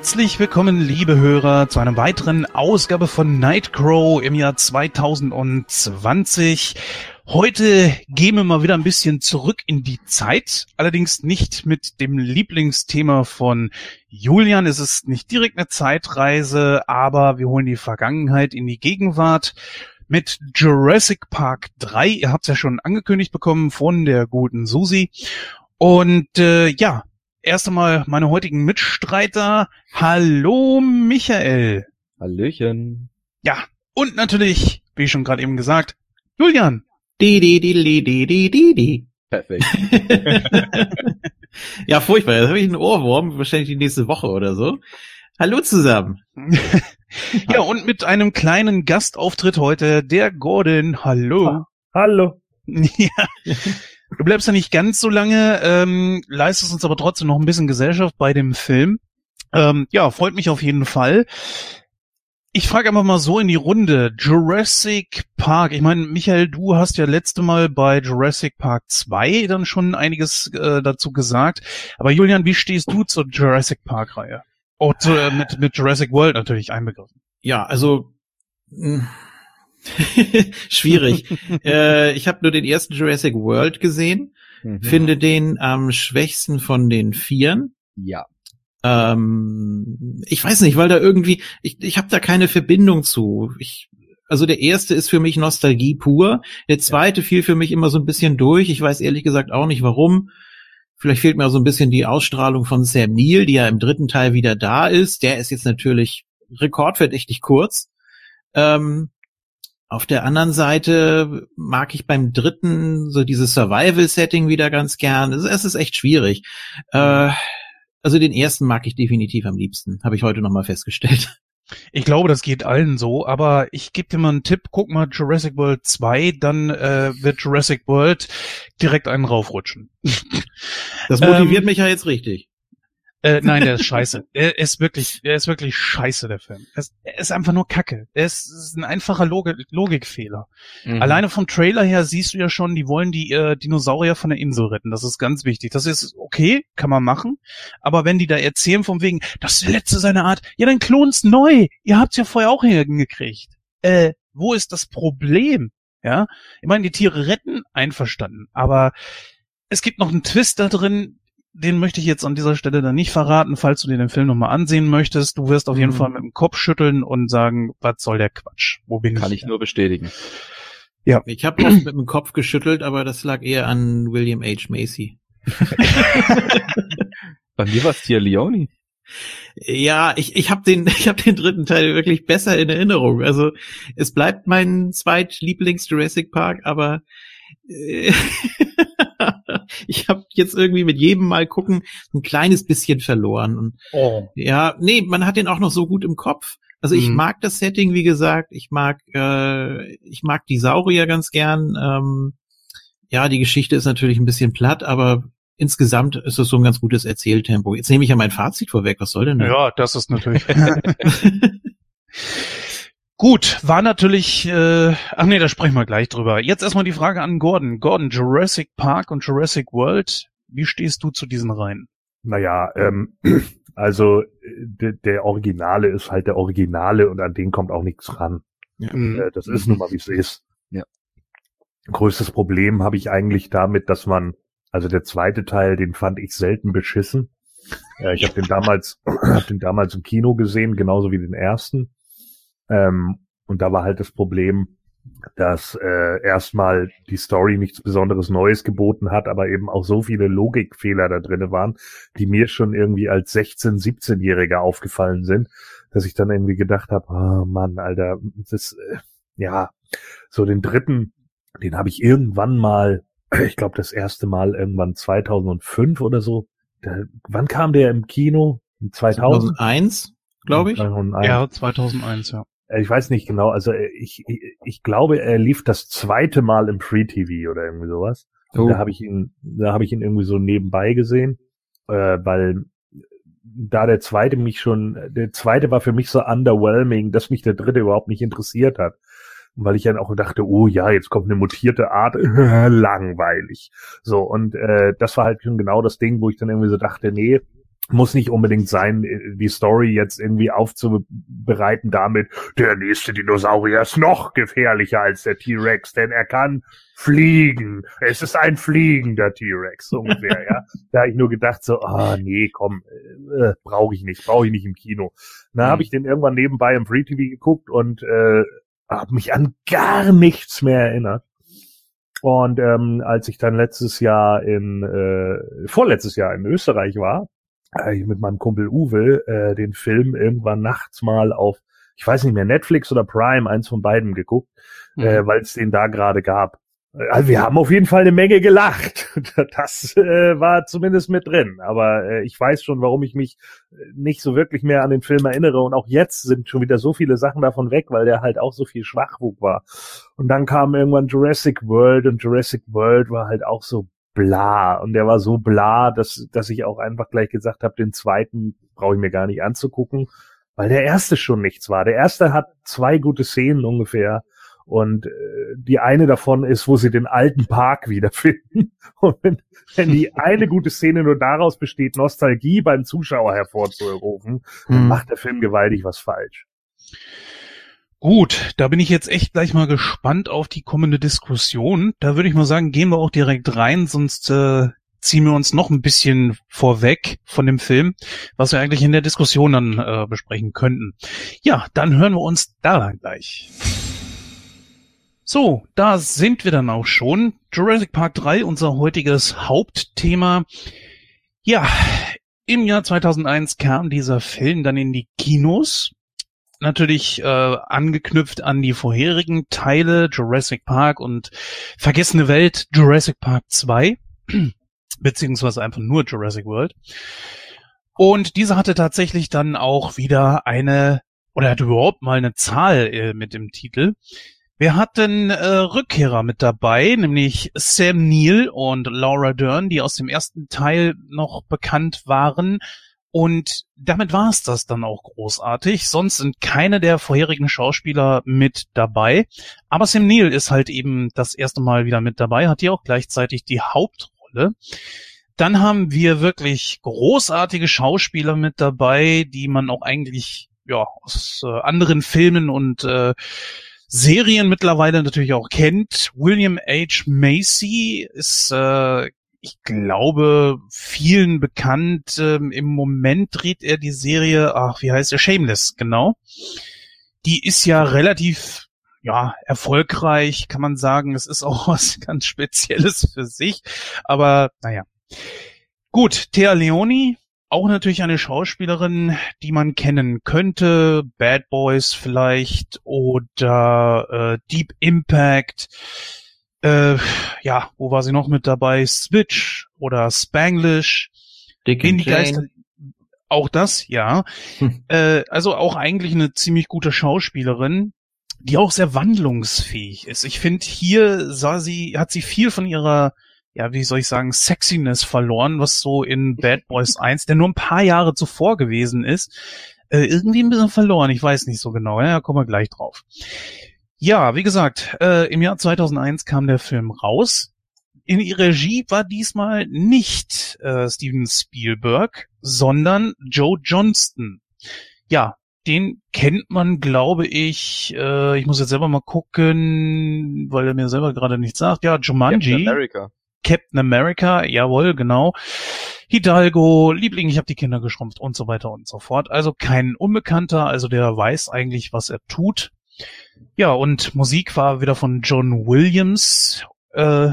Herzlich willkommen, liebe Hörer, zu einer weiteren Ausgabe von Nightcrow im Jahr 2020. Heute gehen wir mal wieder ein bisschen zurück in die Zeit, allerdings nicht mit dem Lieblingsthema von Julian. Es ist nicht direkt eine Zeitreise, aber wir holen die Vergangenheit in die Gegenwart mit Jurassic Park 3. Ihr habt es ja schon angekündigt bekommen von der guten Susi. Und äh, ja, erst einmal meine heutigen Mitstreiter. Hallo Michael. Hallöchen. Ja, und natürlich, wie schon gerade eben gesagt, Julian. Die, die, die, die, die, die, die, die. Perfekt. ja, furchtbar. Jetzt habe ich einen Ohrwurm, wahrscheinlich die nächste Woche oder so. Hallo zusammen. ja, und mit einem kleinen Gastauftritt heute, der Gordon. Hallo. Hallo. Ja. Du bleibst ja nicht ganz so lange, ähm, leistest uns aber trotzdem noch ein bisschen Gesellschaft bei dem Film. Ähm, ja, freut mich auf jeden Fall. Ich frage einfach mal so in die Runde. Jurassic Park. Ich meine, Michael, du hast ja letzte Mal bei Jurassic Park 2 dann schon einiges äh, dazu gesagt. Aber Julian, wie stehst du zur Jurassic Park Reihe? Oh, zu, äh, mit, mit Jurassic World natürlich einbegriffen. Ja, also mh, schwierig. äh, ich habe nur den ersten Jurassic World gesehen, Mhm. finde den am schwächsten von den Vieren. Ja. Ähm, ich weiß nicht, weil da irgendwie, ich, ich habe da keine Verbindung zu. Ich, also der erste ist für mich Nostalgie pur. Der zweite fiel für mich immer so ein bisschen durch. Ich weiß ehrlich gesagt auch nicht warum. Vielleicht fehlt mir auch so ein bisschen die Ausstrahlung von Sam Neill, die ja im dritten Teil wieder da ist. Der ist jetzt natürlich rekordverdächtig kurz. Ähm, auf der anderen Seite mag ich beim dritten so dieses Survival-Setting wieder ganz gern. Es, ist echt schwierig. Äh, also den ersten mag ich definitiv am liebsten, habe ich heute nochmal festgestellt. Ich glaube, das geht allen so, aber ich gebe dir mal einen Tipp, guck mal Jurassic World 2, dann äh, wird Jurassic World direkt einen raufrutschen. Das motiviert Ähm, mich ja jetzt richtig. Äh, nein, der ist scheiße. Er ist wirklich, er ist wirklich scheiße, der Film. Er ist, er ist einfach nur Kacke. Er ist, ist ein einfacher Logik, Logikfehler. Mhm. Alleine vom Trailer her siehst du ja schon, die wollen die äh, Dinosaurier von der Insel retten. Das ist ganz wichtig. Das ist okay, kann man machen. Aber wenn die da erzählen vom wegen, das ist der letzte seiner Art, ja, dann klon's neu. Ihr habt's ja vorher auch hingekriegt. Äh, wo ist das Problem? Ja, ich meine, die Tiere retten, einverstanden. Aber es gibt noch einen Twist da drin, den möchte ich jetzt an dieser Stelle dann nicht verraten, falls du dir den Film nochmal ansehen möchtest. Du wirst auf jeden Mhm. Fall mit dem Kopf schütteln und sagen, was soll der Quatsch? Wo bin Kann ich? ich nur bestätigen. Ich habe oft mit dem Kopf geschüttelt, aber das lag eher an William H. Macy. Bei mir war es Tia Leone. Ja, ich, ich habe den, ich hab den dritten Teil wirklich besser in Erinnerung. Also es bleibt mein zweitlieblings Jurassic Park, aber äh, ich habe jetzt irgendwie mit jedem Mal gucken ein kleines bisschen verloren. Und Oh. ja, nee, man hat den auch noch so gut im Kopf. Also ich Mhm. mag das Setting, wie gesagt. Ich mag, äh, ich mag die Saurier ganz gern. Ähm, ja, die Geschichte ist natürlich ein bisschen platt, aber insgesamt ist es so ein ganz gutes Erzähltempo. Jetzt nehme ich ja mein Fazit vorweg. Was soll denn das? Ja, das ist natürlich. Gut, war natürlich, äh, ach nee, da sprechen wir gleich drüber. Jetzt erstmal die Frage an Gordon. Gordon, Jurassic Park und Jurassic World, wie stehst du zu diesen Reihen? Naja, ähm, also de, der Originale ist halt der Originale und an den kommt auch nichts ran. Mhm. Äh, das ist nun mal, wie es ist. Ja. Größtes Problem habe ich eigentlich damit, dass man, also der zweite Teil, den fand ich selten beschissen. Äh, ich habe den damals, hab den damals im Kino gesehen, genauso wie den ersten. Ähm, und da war halt das Problem, dass äh, erstmal die Story nichts Besonderes Neues geboten hat, aber eben auch so viele Logikfehler da drinne waren, die mir schon irgendwie als 16-, 17-Jähriger aufgefallen sind, dass ich dann irgendwie gedacht habe, oh Mann, Alter, das, äh, ja, so den dritten, den habe ich irgendwann mal, ich glaube das erste Mal irgendwann 2005 oder so. Da, wann kam der im Kino? 2000? 2001, glaube ich. 2001. Ja, 2001, ja. Äh, Ich weiß nicht genau, also äh, ich, ich, ich glaube, er lief das zweite Mal im Free-TV oder irgendwie sowas. Oh. Da habe ich ihn, da habe ich ihn irgendwie so nebenbei gesehen, äh, weil da der zweite mich schon, der zweite war für mich so underwhelming, dass mich der dritte überhaupt nicht interessiert hat. Weil ich dann auch dachte, oh ja, jetzt kommt eine mutierte Art, langweilig. So, und äh, das war halt schon genau das Ding, wo ich dann irgendwie so dachte, nee, muss nicht unbedingt sein, äh, die Story jetzt irgendwie aufzubereiten damit, der nächste Dinosaurier ist noch gefährlicher als der T-Rex, denn er kann fliegen. Es ist ein fliegender T-Rex, so ungefähr, ja. Da habe ich nur gedacht so, ah, nee, komm, äh, brauche ich nicht, brauche ich nicht im Kino. Dann Mhm. habe ich den irgendwann nebenbei im Free TV geguckt und äh, habe mich an gar nichts mehr erinnert. Und ähm, als ich dann letztes Jahr in, äh, vorletztes Jahr in Österreich war, mit meinem Kumpel Uwe äh, den Film irgendwann nachts mal auf, ich weiß nicht mehr, Netflix oder Prime, eins von beiden geguckt, Mhm. äh, weil es den da gerade gab. Also wir haben auf jeden Fall eine Menge gelacht. Das äh, war zumindest mit drin. Aber äh, ich weiß schon, warum ich mich äh, nicht so wirklich mehr an den Film erinnere. Und auch jetzt sind schon wieder so viele Sachen davon weg, weil der halt auch so viel Schwachwug war. Und dann kam irgendwann Jurassic World und Jurassic World war halt auch so bla. Und der war so bla, dass, dass ich auch einfach gleich gesagt habe, den zweiten brauche ich mir gar nicht anzugucken, weil der erste schon nichts war. Der erste hat zwei gute Szenen ungefähr. Und äh, die eine davon ist, wo sie den alten Park wiederfinden. Und wenn, wenn die eine gute Szene nur daraus besteht, Nostalgie beim Zuschauer hervorzurufen, dann Hm. macht der Film gewaltig was falsch. Gut, da bin ich jetzt echt gleich mal gespannt auf die kommende Diskussion. Da würde ich mal sagen, gehen wir auch direkt rein, sonst äh, ziehen wir uns noch ein bisschen vorweg von dem Film, was wir eigentlich in der Diskussion dann äh, besprechen könnten. Ja, dann hören wir uns da gleich. So, da sind wir dann auch schon. Jurassic Park 3, unser heutiges Hauptthema. Ja, im Jahr 2001 kam dieser Film dann in die Kinos natürlich äh, angeknüpft an die vorherigen Teile Jurassic Park und Vergessene Welt Jurassic Park 2, beziehungsweise einfach nur Jurassic World. Und dieser hatte tatsächlich dann auch wieder eine, oder hatte überhaupt mal eine Zahl äh, mit dem Titel. Wir hatten äh, Rückkehrer mit dabei, nämlich Sam Neill und Laura Dern, die aus dem ersten Teil noch bekannt waren. Und damit war es das dann auch großartig. Sonst sind keine der vorherigen Schauspieler mit dabei. Aber Sam Neill ist halt eben das erste Mal wieder mit dabei, hat hier auch gleichzeitig die Hauptrolle. Dann haben wir wirklich großartige Schauspieler mit dabei, die man auch eigentlich ja aus äh, anderen Filmen und äh, Serien mittlerweile natürlich auch kennt. William H. Macy ist, äh, ich glaube, vielen bekannt. Ähm, Im Moment dreht er die Serie, ach, wie heißt er? Shameless, genau. Die ist ja relativ, ja, erfolgreich, kann man sagen. Es ist auch was ganz Spezielles für sich. Aber, naja. Gut, Thea Leoni, auch natürlich eine Schauspielerin, die man kennen könnte. Bad Boys vielleicht oder äh, Deep Impact. Äh, ja, wo war sie noch mit dabei? Switch oder Spanglish. Dick and die Geister. Auch das, ja. Hm. Äh, also auch eigentlich eine ziemlich gute Schauspielerin, die auch sehr wandlungsfähig ist. Ich finde, hier sah sie, hat sie viel von ihrer, ja, wie soll ich sagen, Sexiness verloren, was so in Bad Boys 1, der nur ein paar Jahre zuvor gewesen ist, äh, irgendwie ein bisschen verloren. Ich weiß nicht so genau. Ja, kommen wir gleich drauf. Ja, wie gesagt, äh, im Jahr 2001 kam der Film raus. In die Regie war diesmal nicht äh, Steven Spielberg, sondern Joe Johnston. Ja, den kennt man, glaube ich, äh, ich muss jetzt selber mal gucken, weil er mir selber gerade nichts sagt. Ja, Jumanji. Captain America. Captain America, jawohl, genau. Hidalgo, Liebling, ich habe die Kinder geschrumpft und so weiter und so fort. Also kein Unbekannter, also der weiß eigentlich, was er tut. Ja, und Musik war wieder von John Williams äh,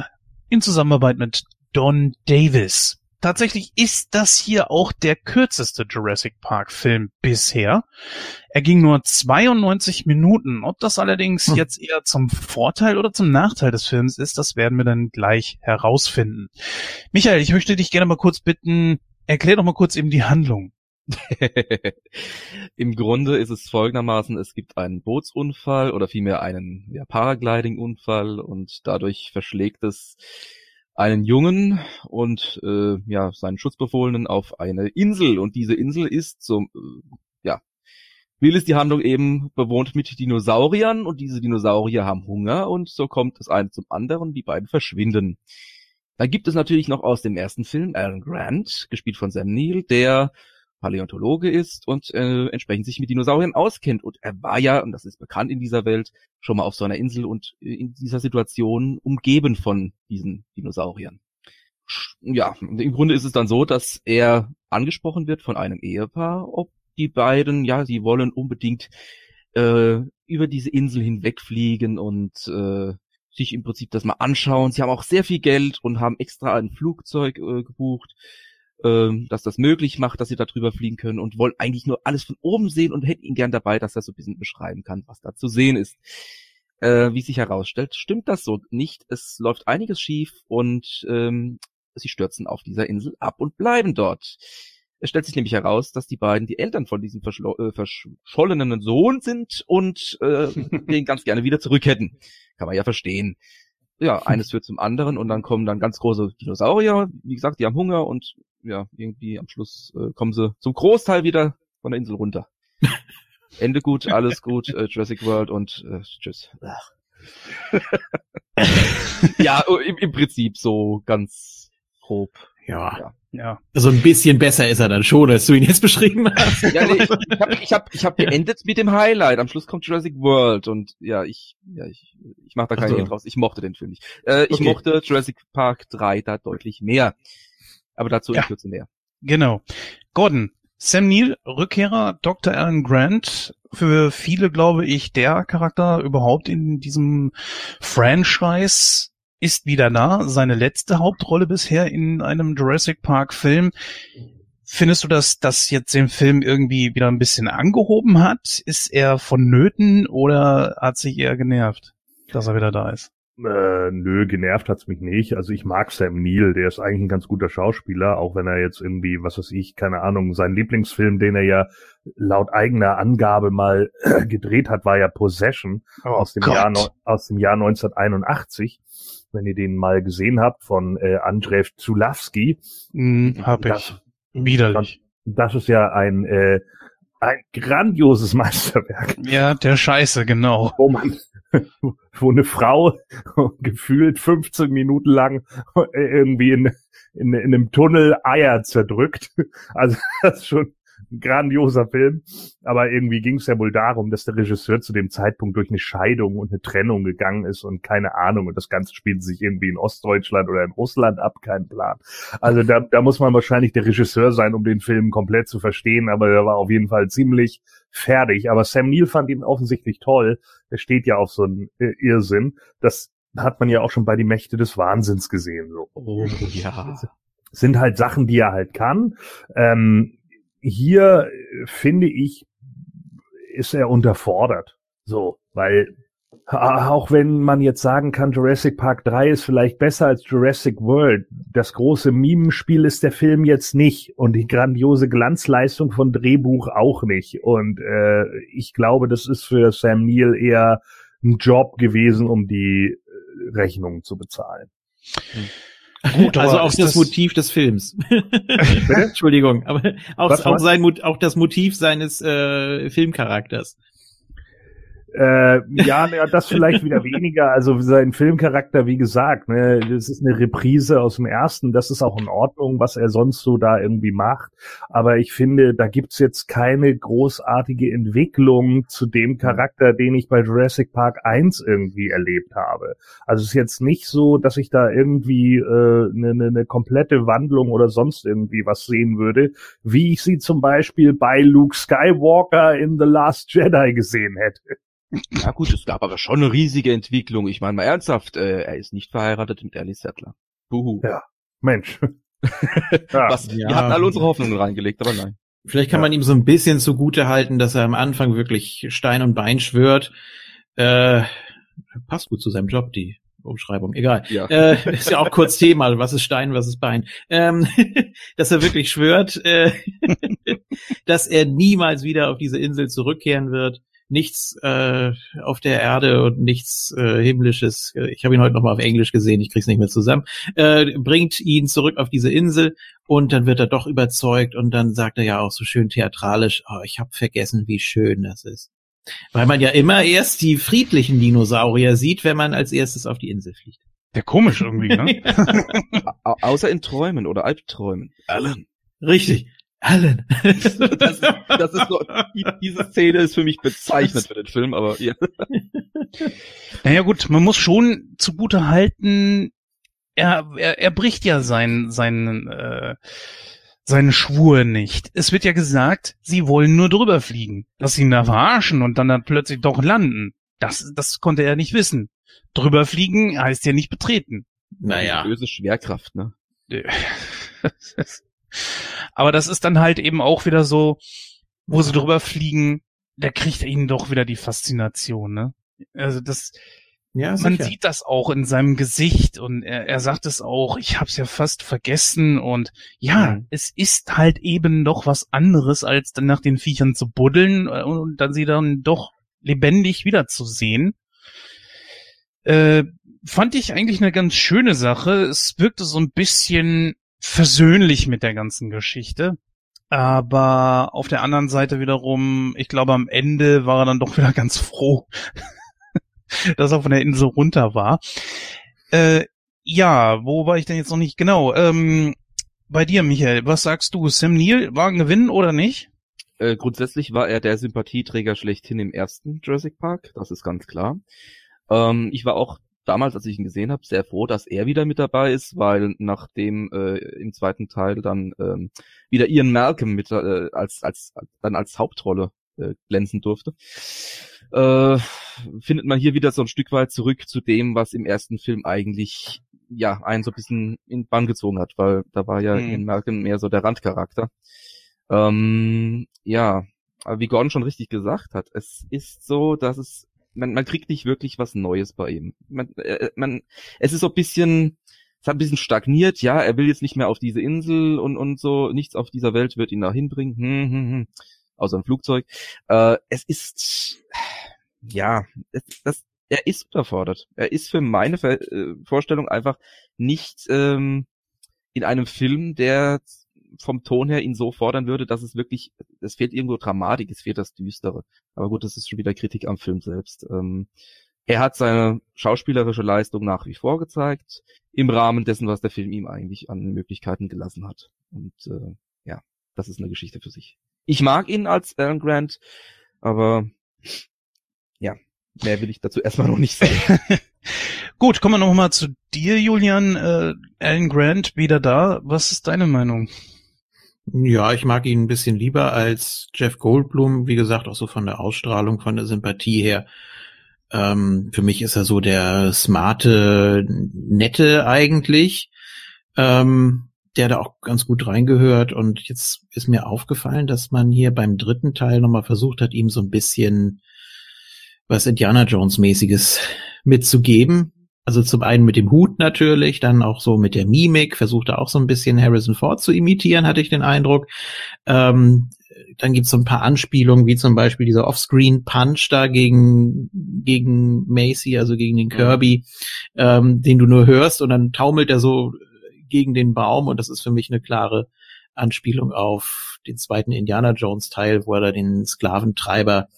in Zusammenarbeit mit Don Davis. Tatsächlich ist das hier auch der kürzeste Jurassic Park Film bisher. Er ging nur 92 Minuten. Ob das allerdings Hm. jetzt eher zum Vorteil oder zum Nachteil des Films ist, das werden wir dann gleich herausfinden. Michael, ich möchte dich gerne mal kurz bitten, erklär doch mal kurz eben die Handlung. Im Grunde ist es folgendermaßen, es gibt einen Bootsunfall oder vielmehr einen ja, Paragliding-Unfall und dadurch verschlägt es einen Jungen und äh, ja seinen Schutzbefohlenen auf eine Insel und diese Insel ist so äh, ja will es die Handlung eben bewohnt mit Dinosauriern und diese Dinosaurier haben Hunger und so kommt das eine zum anderen, die beiden verschwinden. Dann gibt es natürlich noch aus dem ersten Film Alan Grant, gespielt von Sam Neill, der Paläontologe ist und äh, entsprechend sich mit Dinosauriern auskennt. Und er war ja, und das ist bekannt in dieser Welt, schon mal auf so einer Insel und äh, in dieser Situation umgeben von diesen Dinosauriern. Ja, im Grunde ist es dann so, dass er angesprochen wird von einem Ehepaar, ob die beiden, ja, sie wollen unbedingt äh, über diese Insel hinwegfliegen und äh, sich im Prinzip das mal anschauen. Sie haben auch sehr viel Geld und haben extra ein Flugzeug äh, gebucht, äh, das das möglich macht, dass sie da drüber fliegen können und wollen eigentlich nur alles von oben sehen und hätten ihn gern dabei, dass er so ein bisschen beschreiben kann, was da zu sehen ist. Äh, wie sich herausstellt, stimmt das so nicht. Es läuft einiges schief und ähm, sie stürzen auf dieser Insel ab und bleiben dort. Es stellt sich nämlich heraus, dass die beiden die Eltern von diesem äh, verschollenen Sohn sind und äh, den ganz gerne wieder zurück hätten. Kann man ja verstehen. Ja, eines führt zum anderen und dann kommen dann ganz große Dinosaurier. Wie gesagt, die haben Hunger und ja, irgendwie am Schluss äh, kommen sie zum Großteil wieder von der Insel runter. Ende gut, alles gut, äh, Jurassic World und äh, tschüss. ja, im, im Prinzip so ganz grob. Ja. ja. Ja. Also ein bisschen besser ist er dann schon, als du ihn jetzt beschrieben hast. Ja, nee, ich habe ich hab, ich hab geendet mit dem Highlight. Am Schluss kommt Jurassic World und ja, ich, ja, ich, ich mache da keinen also. draus. Ich mochte den Film nicht. Äh, ich okay. mochte Jurassic Park 3 da deutlich mehr. Aber dazu ja. in Kürze mehr. Genau. Gordon, Sam Neill, Rückkehrer, Dr. Alan Grant, für viele, glaube ich, der Charakter überhaupt in diesem Franchise ist wieder da, seine letzte Hauptrolle bisher in einem Jurassic Park Film. Findest du, dass das jetzt den Film irgendwie wieder ein bisschen angehoben hat? Ist er vonnöten oder hat sich eher genervt, dass er wieder da ist? Äh, nö, genervt hat's mich nicht. Also ich mag Sam Neill, der ist eigentlich ein ganz guter Schauspieler, auch wenn er jetzt irgendwie, was weiß ich, keine Ahnung, sein Lieblingsfilm, den er ja laut eigener Angabe mal gedreht hat, war ja Possession oh aus dem Jahr aus dem Jahr 1981 wenn ihr den mal gesehen habt, von äh, Andrzej Zulawski. Mm, hab ich. Widerlich. Das, das ist ja ein, äh, ein grandioses Meisterwerk. Ja, der Scheiße, genau. Wo man, wo eine Frau gefühlt 15 Minuten lang irgendwie in, in, in einem Tunnel Eier zerdrückt. Also das ist schon ein grandioser Film. Aber irgendwie ging es ja wohl darum, dass der Regisseur zu dem Zeitpunkt durch eine Scheidung und eine Trennung gegangen ist und keine Ahnung. Und das Ganze spielt sich irgendwie in Ostdeutschland oder in Russland ab, kein Plan. Also da, da muss man wahrscheinlich der Regisseur sein, um den Film komplett zu verstehen. Aber er war auf jeden Fall ziemlich fertig. Aber Sam Neill fand ihn offensichtlich toll. Er steht ja auf so einen äh, Irrsinn. Das hat man ja auch schon bei die Mächte des Wahnsinns gesehen. So. Oh ja. Sind halt Sachen, die er halt kann. Ähm, hier finde ich, ist er unterfordert. So, weil auch wenn man jetzt sagen kann, Jurassic Park 3 ist vielleicht besser als Jurassic World, das große Mimenspiel ist der Film jetzt nicht und die grandiose Glanzleistung von Drehbuch auch nicht. Und äh, ich glaube, das ist für Sam Neill eher ein Job gewesen, um die äh, Rechnung zu bezahlen. Hm. Gut, also auch das, das, Motiv des Films. Entschuldigung, aber auch, auch sein auch das Motiv seines äh, Filmcharakters. Äh, ja, ja, das vielleicht wieder weniger. Also sein Filmcharakter, wie gesagt, ne, das ist eine Reprise aus dem ersten. Das ist auch in Ordnung, was er sonst so da irgendwie macht. Aber ich finde, da gibt's jetzt keine großartige Entwicklung zu dem Charakter, den ich bei Jurassic Park 1 irgendwie erlebt habe. Also es ist jetzt nicht so, dass ich da irgendwie äh, eine, eine, eine komplette Wandlung oder sonst irgendwie was sehen würde, wie ich sie zum Beispiel bei Luke Skywalker in The Last Jedi gesehen hätte. Ja gut, es gab aber schon eine riesige Entwicklung. Ich meine mal ernsthaft, äh, er ist nicht verheiratet mit Alice Settler. Buhu. Ja, Mensch. ja. Was, ja. Wir hatten alle unsere Hoffnungen reingelegt, aber nein. Vielleicht kann ja. man ihm so ein bisschen zugute halten, dass er am Anfang wirklich Stein und Bein schwört. Äh, passt gut zu seinem Job, die Umschreibung, egal. Ja. Äh, ist ja auch kurz Thema, was ist Stein, was ist Bein. Ähm, dass er wirklich schwört, äh, dass er niemals wieder auf diese Insel zurückkehren wird nichts äh, auf der Erde und nichts äh, himmlisches, äh, ich habe ihn heute nochmal auf Englisch gesehen, ich krieg's nicht mehr zusammen, äh, bringt ihn zurück auf diese Insel und dann wird er doch überzeugt und dann sagt er ja auch so schön theatralisch, oh, ich habe vergessen, wie schön das ist. Weil man ja immer erst die friedlichen Dinosaurier sieht, wenn man als erstes auf die Insel fliegt. Der komisch irgendwie, ne? Au außer in Träumen oder Albträumen. Alan. Richtig. Alan. Das ist, das ist so, die, diese Szene ist für mich bezeichnend für den Film, aber ja. Naja gut, man muss schon zugute halten, er, er, er bricht ja seinen, seinen, äh, seinen Schwur nicht. Es wird ja gesagt, sie wollen nur drüber fliegen. Dass sie ihn da verarschen und dann, dann plötzlich doch landen. Das, das konnte er nicht wissen. Drüber fliegen heißt ja nicht betreten. Naja. Böse Schwerkraft, ne? Aber das ist dann halt eben auch wieder so, wo sie drüber fliegen, da kriegt er ihnen doch wieder die Faszination, ne? Also das, Ja, man sieht das auch in seinem Gesicht und er, er sagt es auch, ich hab's ja fast vergessen und ja, Mhm. es ist halt eben doch was anderes, als dann nach den Viechern zu buddeln äh, und dann sie dann doch lebendig wiederzusehen. Äh, fand ich eigentlich eine ganz schöne Sache. Es wirkte so ein bisschen versöhnlich mit der ganzen Geschichte. Aber auf der anderen Seite wiederum, ich glaube, am Ende war er dann doch wieder ganz froh, dass er von der Insel runter war. Äh, ja, wo war ich denn jetzt noch nicht? Genau. Ähm, bei dir, Michael, was sagst du? Sam Neill war ein Gewinn oder nicht? Äh, grundsätzlich war er der Sympathieträger schlechthin im ersten Jurassic Park, das ist ganz klar. Ähm, ich war auch damals, als ich ihn gesehen habe, sehr froh, dass er wieder mit dabei ist, weil nachdem äh, im zweiten Teil dann ähm, wieder Ian Malcolm mit äh, als als dann als Hauptrolle äh, glänzen durfte, äh, findet man hier wieder so ein Stück weit zurück zu dem, was im ersten Film eigentlich ja einen so ein bisschen in Bann gezogen hat, weil da war ja Mhm. Ian Malcolm mehr so der Randcharakter. Ähm, ja, wie Gordon schon richtig gesagt hat, es ist so, dass es man, man kriegt nicht wirklich was Neues bei ihm. Man, äh, man, es ist so ein bisschen, es hat ein bisschen stagniert. Ja, er will jetzt nicht mehr auf diese Insel und und so. Nichts auf dieser Welt wird ihn da hinbringen. Hm, hm, hm. Außer ein Flugzeug. Äh, es ist, ja, es, das, er ist unterfordert. Er ist für meine Ver äh, Vorstellung einfach nicht ähm, in einem Film, der vom Ton her ihn so fordern würde, dass es wirklich, es fehlt irgendwo Dramatik, es fehlt das Düstere. Aber gut, das ist schon wieder Kritik am Film selbst. Ähm, er hat seine schauspielerische Leistung nach wie vor gezeigt, im Rahmen dessen, was der Film ihm eigentlich an Möglichkeiten gelassen hat. Und äh, ja, das ist eine Geschichte für sich. Ich mag ihn als Alan Grant, aber ja, mehr will ich dazu erstmal noch nicht sagen. Gut, kommen wir noch mal zu dir, Julian. Äh, Alan Grant, wieder da. Was ist deine Meinung? Ja, ich mag ihn ein bisschen lieber als Jeff Goldblum, wie gesagt, auch so von der Ausstrahlung, von der Sympathie her. Ähm, für mich ist er so der smarte, nette eigentlich, ähm, der da auch ganz gut reingehört. Und jetzt ist mir aufgefallen, dass man hier beim dritten Teil nochmal versucht hat, ihm so ein bisschen was Indiana Jones mäßiges mitzugeben. Also zum einen mit dem Hut natürlich, dann auch so mit der Mimik, versucht er auch so ein bisschen Harrison Ford zu imitieren, hatte ich den Eindruck. Ähm, dann gibt's so ein paar Anspielungen, wie zum Beispiel dieser Offscreen-Punch da gegen, gegen Macy, also gegen den Kirby, ähm, den du nur hörst und dann taumelt er so gegen den Baum und das ist für mich eine klare Anspielung auf den zweiten Indiana Jones Teil, wo er da den Sklaventreiber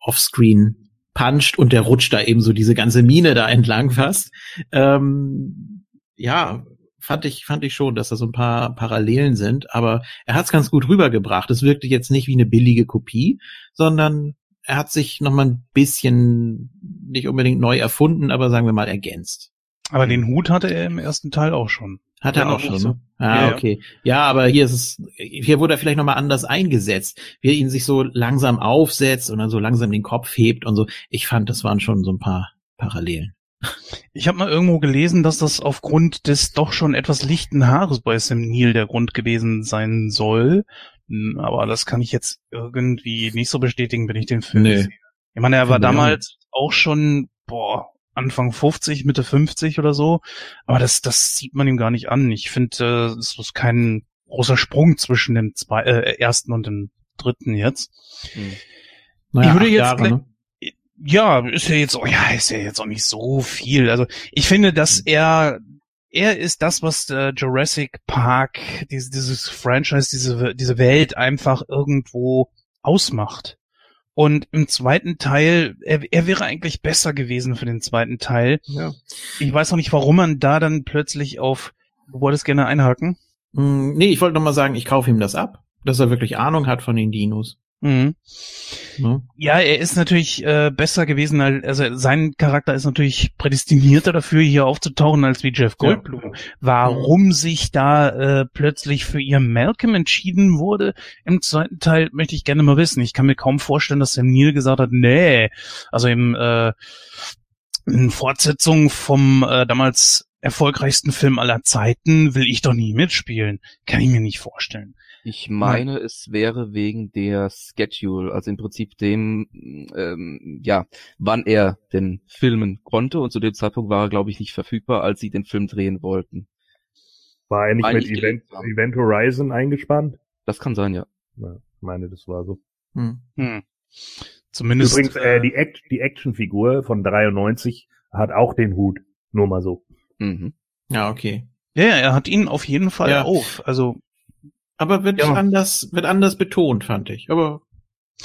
offscreen puncht und der rutscht da eben so diese ganze Mine da entlang fast. Ähm, ja, fand ich, fand ich schon, dass da so ein paar Parallelen sind, aber er hat es ganz gut rübergebracht. Es wirkte jetzt nicht wie eine billige Kopie, sondern er hat sich noch mal ein bisschen nicht unbedingt neu erfunden, aber sagen wir mal ergänzt. Aber den Hut hatte er im ersten Teil auch schon. Hat Ja, er noch auch schon, so. ne? Ah, Ja, ja. okay. Ja, aber hier ist es, hier wurde er vielleicht nochmal anders eingesetzt, wie er ihn sich so langsam aufsetzt und dann so langsam den Kopf hebt und so. Ich fand, das waren schon so ein paar Parallelen. Ich habe mal irgendwo gelesen, dass das aufgrund des doch schon etwas lichten Haares bei Sam Neill der Grund gewesen sein soll. Hm, Aber das kann ich jetzt irgendwie nicht so bestätigen, wenn ich den Film Nee. sehe. Ich meine, er war damals auch schon, boah, Anfang 50, Mitte 50 oder so. Aber das, das sieht man ihm gar nicht an. Ich finde, äh, es ist kein großer Sprung zwischen dem zwei, äh, ersten und dem dritten jetzt. Hm. Naja, Ich würde jetzt Jahre, gleich- ne? Ja, ist ja jetzt, oh ja, ist ja jetzt auch nicht so viel. Also ich finde, dass er, er ist das, was äh, Jurassic Park, diese, dieses Franchise, diese, diese Welt einfach irgendwo ausmacht. Und im zweiten Teil, er, er wäre eigentlich besser gewesen für den zweiten Teil. Ja. Ich weiß auch nicht, warum man da dann plötzlich auf, du wolltest gerne einhaken? Mm, nee, ich wollte noch mal sagen, ich kaufe ihm das ab, dass er wirklich Ahnung hat von den Dinos. Mhm. Ne? Ja, er ist natürlich äh, besser gewesen, als, also sein Charakter ist natürlich prädestinierter dafür, hier aufzutauchen, als wie Jeff Goldblum. Warum sich da äh, plötzlich für ihr Malcolm entschieden wurde im zweiten Teil, möchte ich gerne mal wissen. Ich kann mir kaum vorstellen, dass der Neil gesagt hat, nee, also im äh, in Fortsetzung vom äh, damals erfolgreichsten Film aller Zeiten will ich doch nie mitspielen. Kann ich mir nicht vorstellen. Ich meine, es wäre wegen der Schedule, also im Prinzip dem, ähm, ja, wann er denn filmen konnte und zu dem Zeitpunkt war er, glaube ich, nicht verfügbar, als sie den Film drehen wollten. War er nicht Weil mit Event. Event Horizon eingespannt? Das kann sein, ja. Ja, ich meine, das war so. Hm. Hm. Zumindest Übrigens, äh, die, Act die Actionfigur von 93 hat auch den Hut. Nur mal so. Mhm. Ja, okay. ja, ja, er hat ihn auf jeden Fall Ja. auf. Also Aber wird Ja. anders, wird anders betont, fand ich. Aber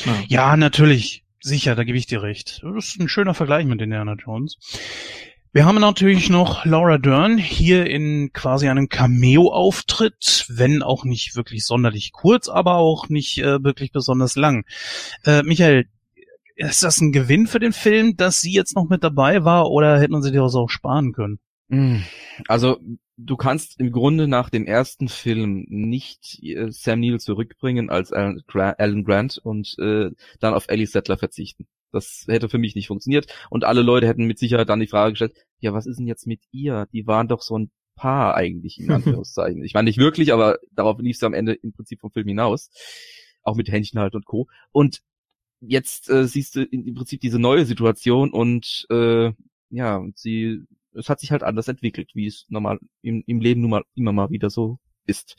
ja. Ja, natürlich. Sicher, da gebe ich dir recht. Das ist ein schöner Vergleich mit Indiana Jones. Wir haben natürlich noch Laura Dern hier in quasi einem Cameo-Auftritt, wenn auch nicht wirklich sonderlich kurz, aber auch nicht äh, wirklich besonders lang. Äh, Michael, ist das ein Gewinn für den Film, dass sie jetzt noch mit dabei war oder hätten sie dir das auch sparen können? Mm, Also, du kannst im Grunde nach dem ersten Film nicht äh, Sam Neill zurückbringen als Alan, Gra Alan Grant und äh, dann auf Ellie Settler verzichten. Das hätte für mich nicht funktioniert. Und alle Leute hätten mit Sicherheit dann die Frage gestellt, ja, was ist denn jetzt mit ihr? Die waren doch so ein Paar eigentlich, in Anführungszeichen. ich meine nicht wirklich, aber darauf lief es am Ende im Prinzip vom Film hinaus. Auch mit Händchen halt und Co. Und jetzt äh, siehst du im Prinzip diese neue Situation und äh, ja, und sie, es hat sich halt anders entwickelt, wie es normal im, im Leben nun mal immer mal wieder so ist.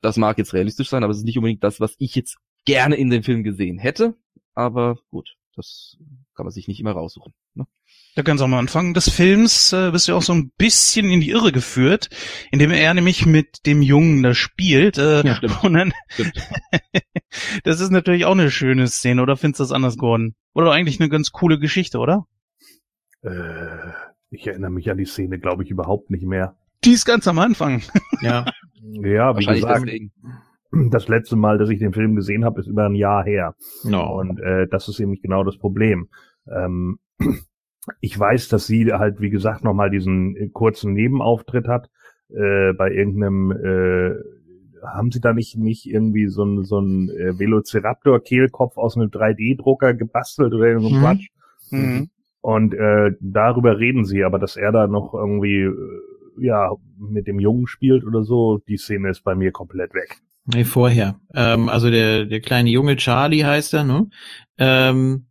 Das mag jetzt realistisch sein, aber es ist nicht unbedingt das, was ich jetzt gerne in dem Film gesehen hätte. Aber gut, das kann man sich nicht immer raussuchen. Ne? Ja, ganz am Anfang des Films äh, bist du auch so ein bisschen in die Irre geführt, indem er nämlich mit dem Jungen da spielt. Äh, Ja, stimmt. Und dann, Stimmt. das ist natürlich auch eine schöne Szene, oder findest du das anders, Gordon? Oder eigentlich eine ganz coole Geschichte, oder? Äh, ich erinnere mich an die Szene, glaube ich, überhaupt nicht mehr. Die ist ganz am Anfang. ja. Ja, wie gesagt, deswegen. das letzte Mal, dass ich den Film gesehen habe, ist über ein Jahr her. No. Und äh, das ist nämlich genau das Problem. Ähm, ich weiß, dass sie halt, wie gesagt, nochmal diesen äh, kurzen Nebenauftritt hat äh, bei irgendeinem äh, haben sie da nicht nicht irgendwie so ein so ein äh, Velociraptor Kehlkopf aus einem 3D-Drucker gebastelt oder irgendein Mhm. Quatsch? Mhm. Und äh, darüber reden sie, aber dass er da noch irgendwie äh, ja mit dem Jungen spielt oder so, die Szene ist bei mir komplett weg. Nee, vorher. Ähm, also der, der kleine Junge Charlie heißt er, ne? Ähm,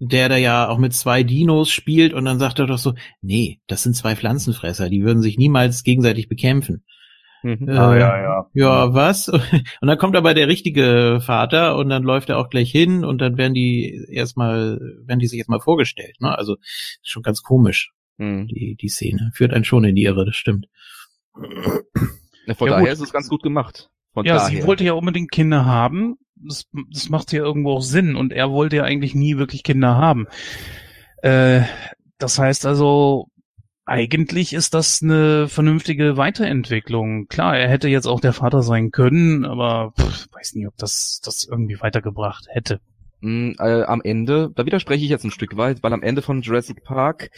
der da ja auch mit zwei Dinos spielt und dann sagt er doch so, nee, das sind zwei Pflanzenfresser, die würden sich niemals gegenseitig bekämpfen. Mhm. Äh, ja. Ja, was? Und dann kommt aber der richtige Vater und dann läuft er auch gleich hin und dann werden die erstmal, werden die sich erstmal vorgestellt, ne? Also, ist schon ganz komisch, Mhm. die, die Szene. Führt einen schon in die Irre, das stimmt. Ja, Von Ja, daher gut. ist es ganz gut gemacht. Von Ja, daher. sie wollte ja unbedingt Kinder haben. Das, das macht ja irgendwo auch Sinn. Und er wollte ja eigentlich nie wirklich Kinder haben. Äh, das heißt also, eigentlich ist das eine vernünftige Weiterentwicklung. Klar, er hätte jetzt auch der Vater sein können, aber pff, weiß nicht, ob das das irgendwie weitergebracht hätte. Mm, äh, am Ende, da widerspreche ich jetzt ein Stück weit, weil am Ende von Jurassic Park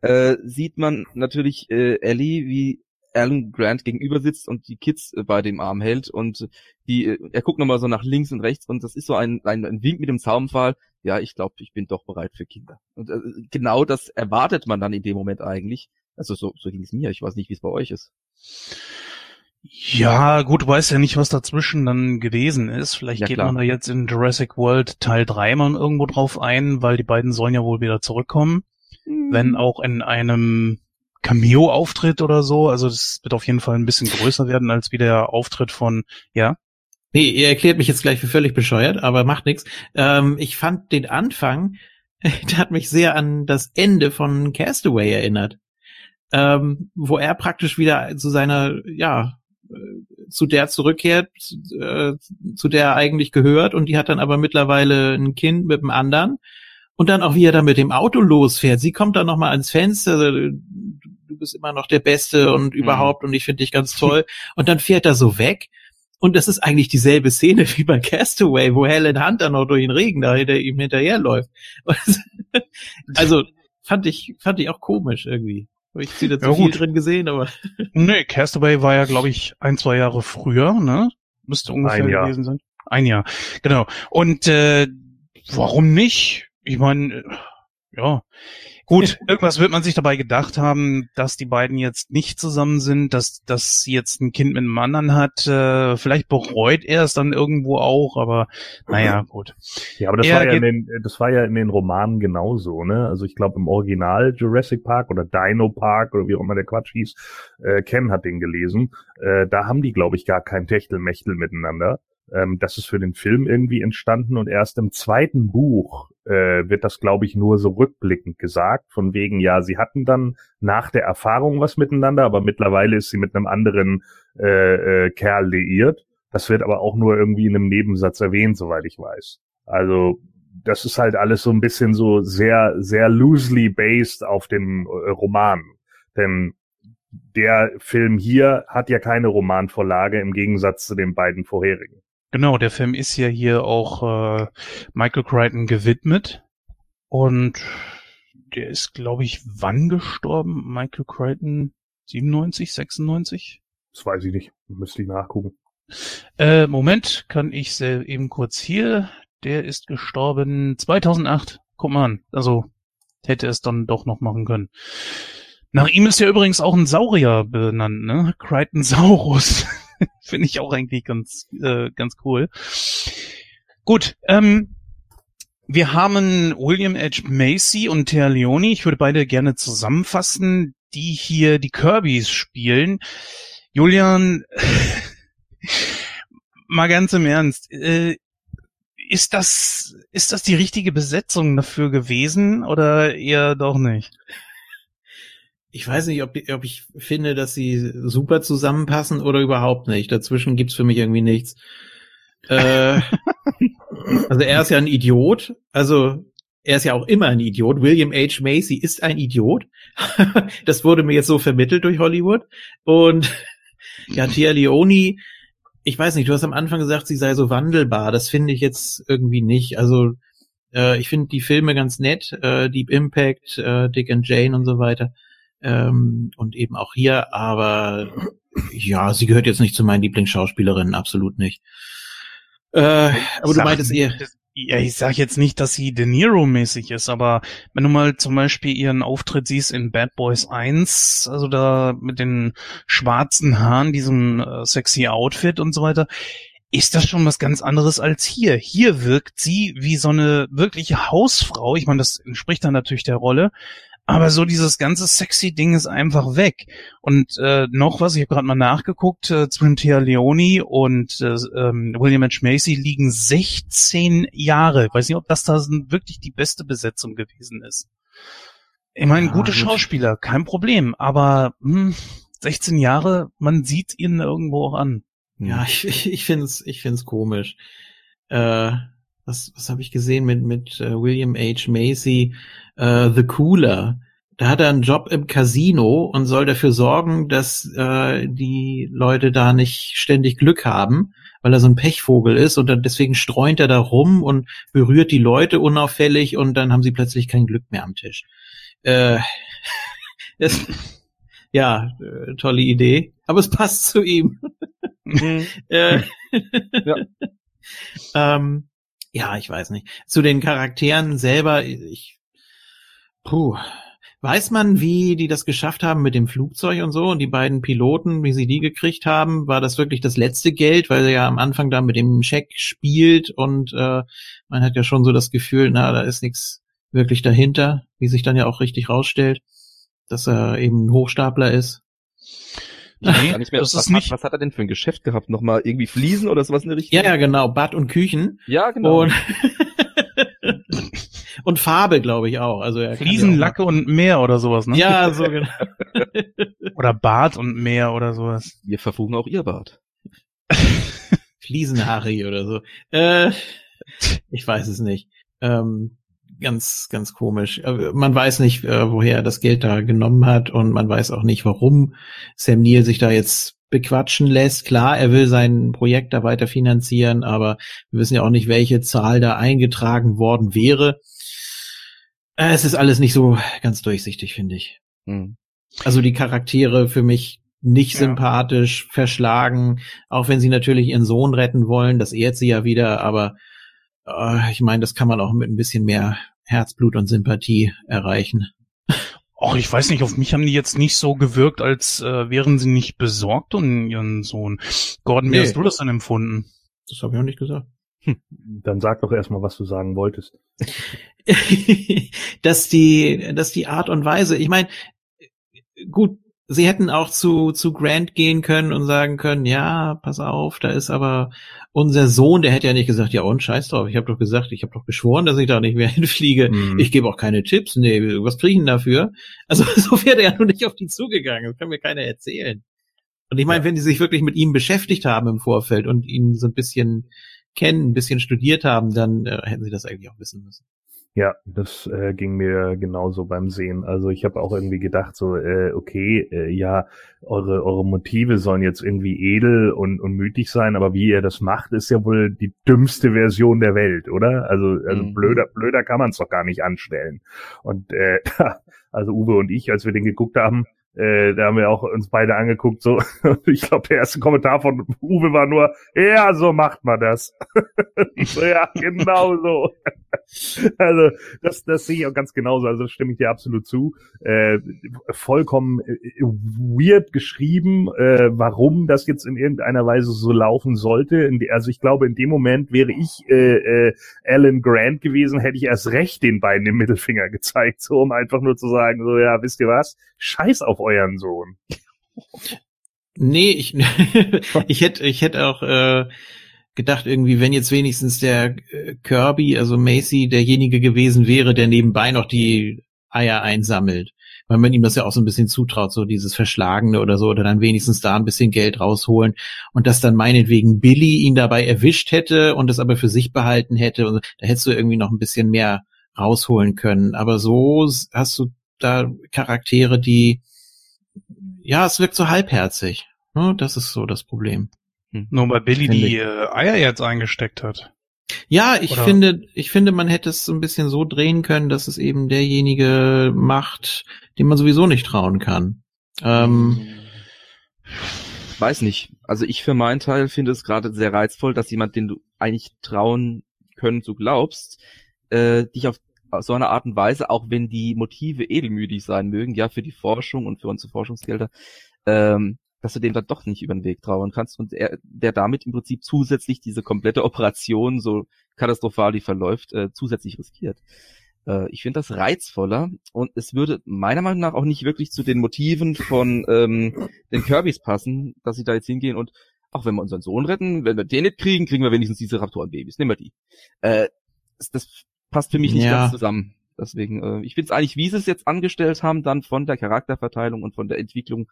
äh, sieht man natürlich äh, Ellie, wie Alan Grant gegenüber sitzt und die Kids äh, bei dem Arm hält und die, äh, er guckt nochmal so nach links und rechts und das ist so ein, ein, ein Wink mit dem Zaunpfahl, ja, ich glaube, ich bin doch bereit für Kinder. Und äh, genau das erwartet man dann in dem Moment eigentlich. Also so, so ging es mir, ich weiß nicht, wie es bei euch ist. Ja, gut, du weißt ja nicht, was dazwischen dann gewesen ist. Vielleicht Ja, geht klar. man da jetzt in Jurassic World Teil 3 mal irgendwo drauf ein, weil die beiden sollen ja wohl wieder zurückkommen. wenn auch in einem Cameo-Auftritt oder so. Also das wird auf jeden Fall ein bisschen größer werden als wie der Auftritt von, ja. Nee, ihr erklärt mich jetzt gleich für völlig bescheuert, aber macht nichts. Ähm, ich fand den Anfang, der hat mich sehr an das Ende von Castaway erinnert. Ähm, wo er praktisch wieder zu seiner, ja, äh, zu der zurückkehrt, äh, zu der er eigentlich gehört und die hat dann aber mittlerweile ein Kind mit einem anderen und dann auch wie er da mit dem Auto losfährt. Sie kommt dann noch mal ans Fenster, also, du bist immer noch der Beste und mhm. überhaupt und ich finde dich ganz toll und dann fährt er so weg und das ist eigentlich dieselbe Szene wie bei Castaway, wo Helen Hunter noch durch den Regen da hinter ihm hinterherläuft. also fand ich, fand ich auch komisch irgendwie. Ich ziehe da zu ja, viel drin gesehen, aber. Nee, Castaway war ja, glaube ich, ein, zwei Jahre früher, ne? Müsste ungefähr gewesen sein. Ein Jahr, genau. Und äh, warum nicht? Ich meine, ja, Gut, irgendwas wird man sich dabei gedacht haben, dass die beiden jetzt nicht zusammen sind, dass, dass sie jetzt ein Kind mit einem anderen hat. Äh, vielleicht bereut er es dann irgendwo auch, aber naja, gut. Ja, aber das war ja, in den, das war ja in den Romanen genauso, ne? Also ich glaube im Original Jurassic Park oder Dino Park oder wie auch immer der Quatsch hieß, äh, Ken hat den gelesen. Äh, da haben die, glaube ich, gar kein Techtelmechtel miteinander. Ähm, das ist für den Film irgendwie entstanden und erst im zweiten Buch äh, wird das, glaube ich, nur so rückblickend gesagt, von wegen, ja, sie hatten dann nach der Erfahrung was miteinander, aber mittlerweile ist sie mit einem anderen äh, äh, Kerl liiert. Das wird aber auch nur irgendwie in einem Nebensatz erwähnt, soweit ich weiß. Also das ist halt alles so ein bisschen so sehr, sehr loosely based auf dem äh, Roman. Denn der Film hier hat ja keine Romanvorlage im Gegensatz zu den beiden vorherigen. Genau, der Film ist ja hier auch äh, Michael Crichton gewidmet. Und der ist, glaube ich, wann gestorben? Michael Crichton 97, 96? Das weiß ich nicht. Müsste ich nachgucken. Äh, Moment, kann ich eben kurz hier. Der ist gestorben 2008. Guck mal an. Also hätte es dann doch noch machen können. Nach ihm ist ja übrigens auch ein Saurier benannt, ne? Crichton Saurus. Finde ich auch eigentlich ganz, äh, ganz cool. Gut, ähm, wir haben William H. Macy und Thea Leone. Ich würde beide gerne zusammenfassen, die hier die Kirbys spielen. Julian, mal ganz im Ernst, äh, ist das, ist das die richtige Besetzung dafür gewesen oder eher doch nicht? Ich weiß nicht, ob, ob ich finde, dass sie super zusammenpassen oder überhaupt nicht. Dazwischen gibt's für mich irgendwie nichts. Äh, also er ist ja ein Idiot. Also er ist ja auch immer ein Idiot. William H. Macy ist ein Idiot. das wurde mir jetzt so vermittelt durch Hollywood. Und ja, Tia Leone, ich weiß nicht, du hast am Anfang gesagt, sie sei so wandelbar. Das finde ich jetzt irgendwie nicht. Also äh, ich finde die Filme ganz nett, äh, Deep Impact, äh, Dick and Jane und so weiter. Ähm, und eben auch hier, aber ja, sie gehört jetzt nicht zu meinen Lieblingsschauspielerinnen, absolut nicht. Äh, aber du meintest ihr. Ja, ich sag jetzt nicht, dass sie De Niro-mäßig ist, aber wenn du mal zum Beispiel ihren Auftritt siehst in Bad Boys 1, also da mit den schwarzen Haaren, diesem äh, sexy Outfit und so weiter, ist das schon was ganz anderes als hier. Hier wirkt sie wie so eine wirkliche Hausfrau. Ich meine, das entspricht dann natürlich der Rolle. Aber so dieses ganze sexy Ding ist einfach weg. Und äh, noch was, ich habe gerade mal nachgeguckt, äh, zwischen Thea Leone und äh, ähm, William H. Macy liegen 16 Jahre. Ich weiß nicht, ob das da wirklich die beste Besetzung gewesen ist. Ich meine, ja, gute gut. Schauspieler, kein Problem, aber hm, 16 Jahre, man sieht ihnen irgendwo auch an. Ja, ich, ich, ich finde es ich find's komisch. Äh, was, was habe ich gesehen mit, mit uh, William H. Macy, uh, The Cooler. Da hat er einen Job im Casino und soll dafür sorgen, dass äh, die Leute da nicht ständig Glück haben, weil er so ein Pechvogel ist und dann deswegen streunt er da rum und berührt die Leute unauffällig und dann haben sie plötzlich kein Glück mehr am Tisch. Äh, das, ja, äh, tolle Idee, aber es passt zu ihm. Mhm. äh, ja. ähm, ja, ich weiß nicht. Zu den Charakteren selber, ich, puh, weiß man, wie die das geschafft haben mit dem Flugzeug und so und die beiden Piloten, wie sie die gekriegt haben? War das wirklich das letzte Geld, weil er ja am Anfang da mit dem Scheck spielt und äh, man hat ja schon so das Gefühl, na, da ist nichts wirklich dahinter, wie sich dann ja auch richtig rausstellt, dass er eben ein Hochstapler ist. Nee, nicht mehr, das was, ist nicht. Was hat er denn für ein Geschäft gehabt? Nochmal irgendwie Fliesen oder sowas in der Richtung? Ja, ja, genau. Bad und Küchen. Ja, genau. Und, und Farbe, glaube ich auch. Also er Fliesen, Lacke und Meer oder sowas, ne? Ja, so genau. oder Bad und Meer oder sowas. Wir verfugen auch ihr Bad. Fliesenharry oder so. Äh, ich weiß es nicht. Ähm, ganz, ganz komisch. Äh, man weiß nicht, äh, woher er das Geld da genommen hat und man weiß auch nicht, warum Sam Neill sich da jetzt bequatschen lässt. Klar, er will sein Projekt da weiter finanzieren, aber wir wissen ja auch nicht, welche Zahl da eingetragen worden wäre. Äh, es ist alles nicht so ganz durchsichtig, finde ich. Hm. Also die Charaktere für mich nicht ja. sympathisch, verschlagen, auch wenn sie natürlich ihren Sohn retten wollen, das ehrt sie ja wieder, aber äh, ich meine, das kann man auch mit ein bisschen mehr Herzblut und Sympathie erreichen. Och, ich weiß nicht, auf mich haben die jetzt nicht so gewirkt, als äh, wären sie nicht besorgt um ihren Sohn. Gordon, wie nee. hast du das denn empfunden? Das habe ich auch nicht gesagt. Hm. Dann sag doch erstmal, was du sagen wolltest. dass die, dass die Art und Weise, ich meine, gut, sie hätten auch zu, zu Grant gehen können und sagen können, ja, pass auf, da ist aber unser Sohn, der hätte ja nicht gesagt, ja und scheiß drauf, ich habe doch gesagt, ich habe doch geschworen, dass ich da nicht mehr hinfliege. Mm. Ich gebe auch keine Tipps. Nee, was kriege ich denn dafür? Also so wäre er ja nur nicht auf die zugegangen, das kann mir keiner erzählen. Und ich meine, ja. wenn die sich wirklich mit ihm beschäftigt haben im Vorfeld und ihn so ein bisschen kennen, ein bisschen studiert haben, dann äh, hätten sie das eigentlich auch wissen müssen. Ja, das äh, ging mir genauso beim Sehen. Also ich habe auch irgendwie gedacht, so, äh, okay, äh, ja, eure, eure Motive sollen jetzt irgendwie edel und, und mütig sein, aber wie ihr das macht, ist ja wohl die dümmste Version der Welt, oder? Also, also mhm. blöder, blöder kann man es doch gar nicht anstellen. Und äh, also Uwe und ich, als wir den geguckt haben, äh, da haben wir auch uns beide angeguckt, so, ich glaube, der erste Kommentar von Uwe war nur, ja, so macht man das. so, ja, genau so. also, das, das sehe ich auch ganz genauso, also das stimme ich dir absolut zu. Äh, vollkommen äh, weird geschrieben, äh, warum das jetzt in irgendeiner Weise so laufen sollte. Also ich glaube, in dem Moment wäre ich äh, äh, Alan Grant gewesen, hätte ich erst recht den beiden im Mittelfinger gezeigt, so um einfach nur zu sagen, so, ja, wisst ihr was, scheiß auf euren Sohn. Nee, ich, ich hätte, ich hätte auch äh, gedacht, irgendwie, wenn jetzt wenigstens der äh, Kirby, also Macy, derjenige gewesen wäre, der nebenbei noch die Eier einsammelt. Weil man ihm das ja auch so ein bisschen zutraut, so dieses Verschlagene oder so, oder dann wenigstens da ein bisschen Geld rausholen und dass dann meinetwegen Billy ihn dabei erwischt hätte und es aber für sich behalten hätte. Und da hättest du irgendwie noch ein bisschen mehr rausholen können. Aber so hast du da Charaktere, die ja, es wirkt so halbherzig. Ne? Das ist so das Problem. Hm. Nur weil Billy die. Äh, Eier jetzt eingesteckt hat. Ja, ich Oder? finde, ich finde, man hätte es so ein bisschen so drehen können, dass es eben derjenige macht, dem man sowieso nicht trauen kann. Ähm, Weiß nicht. Also ich für meinen Teil finde es gerade sehr reizvoll, dass jemand, den du eigentlich trauen können, so glaubst, äh, dich auf so eine Art und Weise, auch wenn die Motive edelmütig sein mögen, ja, für die Forschung und für unsere Forschungsgelder, ähm, dass du dem dann doch nicht über den Weg trauen kannst und er, der damit im Prinzip zusätzlich diese komplette Operation, so katastrophal die verläuft, äh, zusätzlich riskiert. Äh, ich finde das reizvoller und es würde meiner Meinung nach auch nicht wirklich zu den Motiven von ähm, den Kirbys passen, dass sie da jetzt hingehen und auch wenn wir unseren Sohn retten, wenn wir den nicht kriegen, kriegen wir wenigstens diese Raptorenbabys. Nehmen wir die. Äh, das passt für mich nicht ja. ganz zusammen. Deswegen, äh, ich finde es eigentlich, wie sie es jetzt angestellt haben, dann von der Charakterverteilung und von der Entwicklung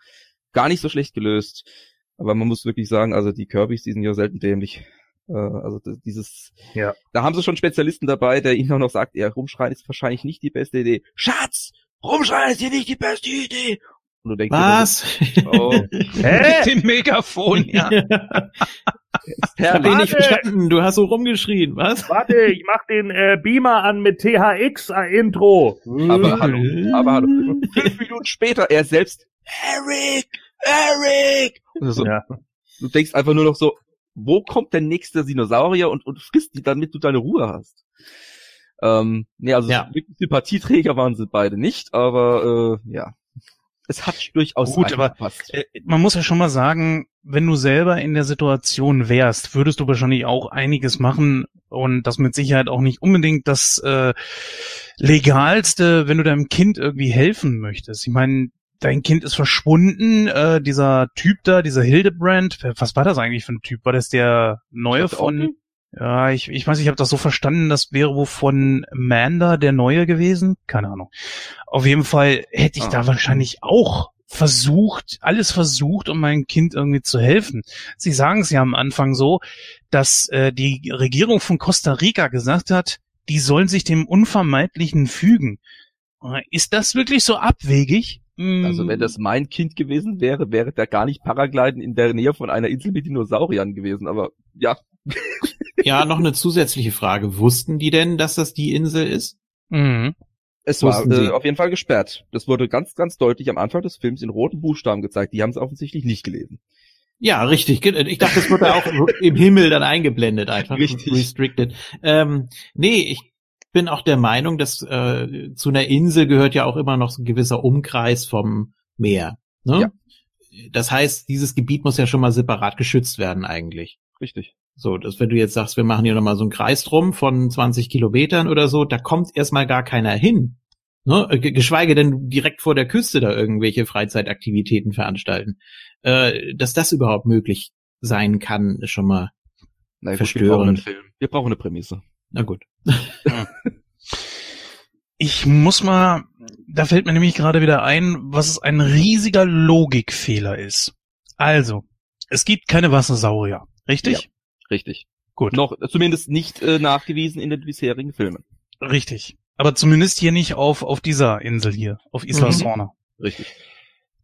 gar nicht so schlecht gelöst. Aber man muss wirklich sagen, also die Kirbys, die sind ja selten dämlich. Äh, also dieses, ja. da haben sie schon Spezialisten dabei, der ihnen auch noch sagt, ja, rumschreien ist wahrscheinlich nicht die beste Idee. Schatz, rumschreien ist hier nicht die beste Idee. Und du denkst, Was? Dir, oh. Hä? Mit dem Megafon, ja. Ich hab den nicht verstanden. Du hast so rumgeschrien, was? Warte, ich mach den äh, Beamer an mit THX-Intro. Aber hallo, aber hallo. Fünf Minuten später, er selbst, Eric, Eric. So, ja. Du denkst einfach nur noch so, wo kommt der nächste Dinosaurier und, und frisst die, damit du deine Ruhe hast. Ähm, nee, also ja. Sympathieträger waren sie beide nicht, aber äh, ja es hat durchaus gut, aber äh, man muss ja schon mal sagen, wenn du selber in der Situation wärst, würdest du wahrscheinlich auch einiges machen und das mit Sicherheit auch nicht unbedingt das äh, legalste, wenn du deinem Kind irgendwie helfen möchtest. Ich meine, dein Kind ist verschwunden, äh, dieser Typ da, dieser Hildebrand, was war das eigentlich für ein Typ? War das der neue von? Ja, ich, ich weiß, ich habe das so verstanden, das wäre wo von Manda der Neue gewesen. Keine Ahnung. Auf jeden Fall hätte ich ah. da wahrscheinlich auch versucht, alles versucht, um meinem Kind irgendwie zu helfen. Sie sagen es ja am Anfang so, dass äh, die Regierung von Costa Rica gesagt hat, die sollen sich dem Unvermeidlichen fügen. Äh, Ist das wirklich so abwegig? Mm, Also wenn das mein Kind gewesen wäre, wäre der gar nicht Paragliden in der Nähe von einer Insel mit Dinosauriern gewesen. Aber ja, Ja, noch eine zusätzliche Frage. Wussten die denn, dass das die Insel ist? Mhm. es war äh, Sie. auf jeden Fall gesperrt. Das wurde ganz, ganz deutlich am Anfang des Films in roten Buchstaben gezeigt. Die haben es offensichtlich nicht gelesen. Ja, richtig. Ich dachte, das wird da auch im Himmel dann eingeblendet einfach. Richtig. Restricted. Ähm, nee, ich bin auch der Meinung, dass äh, zu einer Insel gehört ja auch immer noch so ein gewisser Umkreis vom Meer. Ne? Ja. Das heißt, dieses Gebiet muss ja schon mal separat geschützt werden eigentlich. Richtig. So, dass wenn du jetzt sagst, wir machen hier nochmal so einen Kreis drum von 20 Kilometern oder so, da kommt erstmal gar keiner hin. Ne? Äh, ge- Geschweige denn direkt vor der Küste da irgendwelche Freizeitaktivitäten veranstalten. Äh, dass das überhaupt möglich sein kann, ist schon mal, Na gut, wir brauchen Verstörend. Wir brauchen eine Prämisse. na gut. Ich muss mal, da fällt mir nämlich gerade wieder ein, was es ein riesiger Logikfehler ist. Also, es gibt keine Wassersaurier, richtig? Richtig. Gut. Noch zumindest nicht äh, nachgewiesen in den bisherigen Filmen. Richtig. Aber zumindest hier nicht auf, auf dieser Insel hier, auf Isla Mhm. Sorna. Richtig.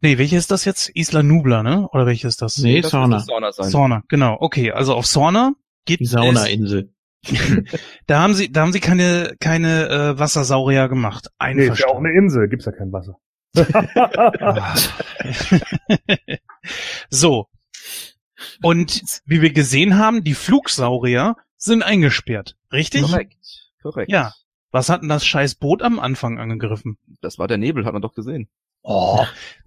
Nee, welche ist das jetzt? Isla Nubla, ne? Oder welche ist das? Nee, Das Sauna sein. Sorna, genau. Okay, also auf Sorna gibt Die es, Saunainsel. da haben sie, da haben sie keine, keine äh, Wassersaurier gemacht. Nee, ist ja auch eine Insel, gibt's ja kein Wasser. So. Und wie wir gesehen haben, die Flugsaurier sind eingesperrt. Richtig? Korrekt. Korrekt. Ja. Was hat denn das scheiß Boot am Anfang angegriffen? Das war der Nebel, hat man doch gesehen. Oh.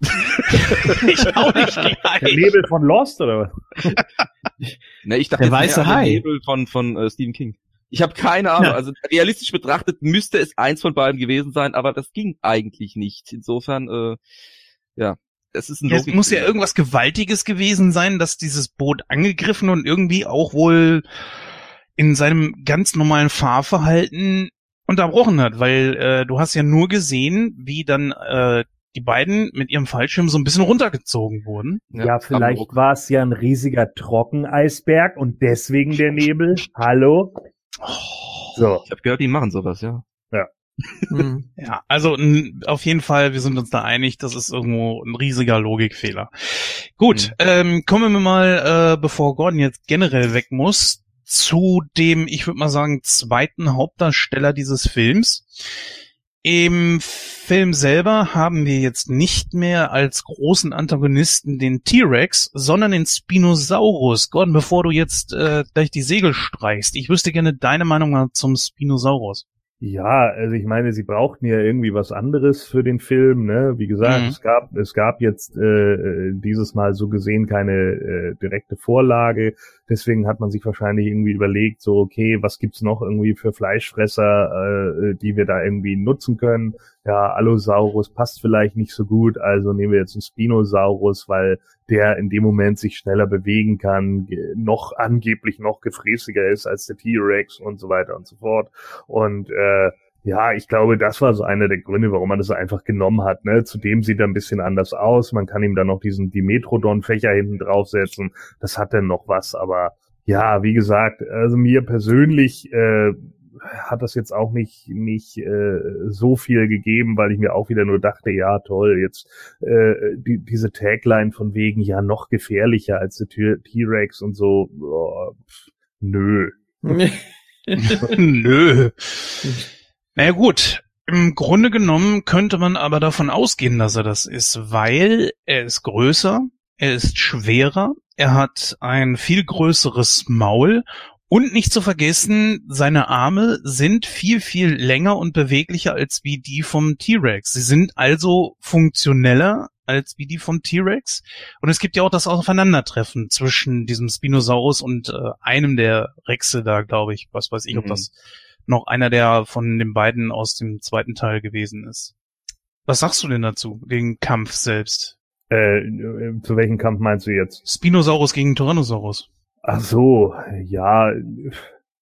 ich auch nicht Der gleich. Nebel von Lost oder was? Ne, ich dachte Der weiße Hai. Nebel von von äh, Stephen King. Ich habe keine Ahnung. Ja. Also realistisch betrachtet müsste es eins von beiden gewesen sein, aber das ging eigentlich nicht. Insofern, äh, ja, es ist ein Es muss ja irgendwas Gewaltiges gewesen sein, dass dieses Boot angegriffen und irgendwie auch wohl in seinem ganz normalen Fahrverhalten unterbrochen hat, weil äh, du hast ja nur gesehen, wie dann äh, die beiden mit ihrem Fallschirm so ein bisschen runtergezogen wurden. Ja, vielleicht Hamburg. war es ja ein riesiger Trockeneisberg und deswegen der Nebel. Hallo? So. Ich habe gehört, die machen sowas, ja. Hm. Ja, also n, auf jeden Fall, wir sind uns da einig, das ist irgendwo ein riesiger Logikfehler. Gut, ähm, kommen wir mal, äh, bevor Gordon jetzt generell weg muss, zu dem, ich würde mal sagen, zweiten Hauptdarsteller dieses Films. Im Film selber haben wir jetzt nicht mehr als großen Antagonisten den T-Rex, sondern den Spinosaurus. Gordon, bevor du jetzt äh, gleich die Segel streichst, ich wüsste gerne deine Meinung zum Spinosaurus. Ja, also ich meine, sie brauchten ja irgendwie was anderes für den Film, ne? Wie gesagt, Mhm. es gab es gab jetzt äh, äh, dieses Mal so gesehen keine äh, direkte Vorlage, deswegen hat man sich wahrscheinlich irgendwie überlegt, so okay, was gibt's noch irgendwie für Fleischfresser, äh, die wir da irgendwie nutzen können? Ja, Allosaurus passt vielleicht nicht so gut, also nehmen wir jetzt einen Spinosaurus, weil der in dem Moment sich schneller bewegen kann, noch angeblich noch gefräßiger ist als der T-Rex und so weiter und so fort. Und äh, ja, ich glaube, das war so einer der Gründe, warum man das einfach genommen hat. Ne? Zudem sieht er ein bisschen anders aus. Man kann ihm dann noch diesen Dimetrodon-Fächer hinten draufsetzen. Das hat dann noch was. Aber ja, wie gesagt, also mir persönlich äh, hat das jetzt auch nicht nicht äh, so viel gegeben, weil ich mir auch wieder nur dachte, ja toll, jetzt äh, die, diese Tagline von wegen ja noch gefährlicher als der T-Rex und so. Oh, pff, nö. Nö. Naja gut, im Grunde genommen könnte man aber davon ausgehen, dass er das ist, weil er ist größer, er ist schwerer, er hat ein viel größeres Maul und nicht zu vergessen, seine Arme sind viel, viel länger und beweglicher als wie die vom T-Rex. Sie sind also funktioneller als wie die vom T-Rex. Und es gibt ja auch das Aufeinandertreffen zwischen diesem Spinosaurus und äh, einem der Rexe da, glaube ich. Was weiß ich, ob Mhm. das noch einer der von den beiden aus dem zweiten Teil gewesen ist. Was sagst du denn dazu, den Kampf selbst? Äh, äh, zu welchem Kampf meinst du jetzt? Spinosaurus gegen Tyrannosaurus. Ach so, ja,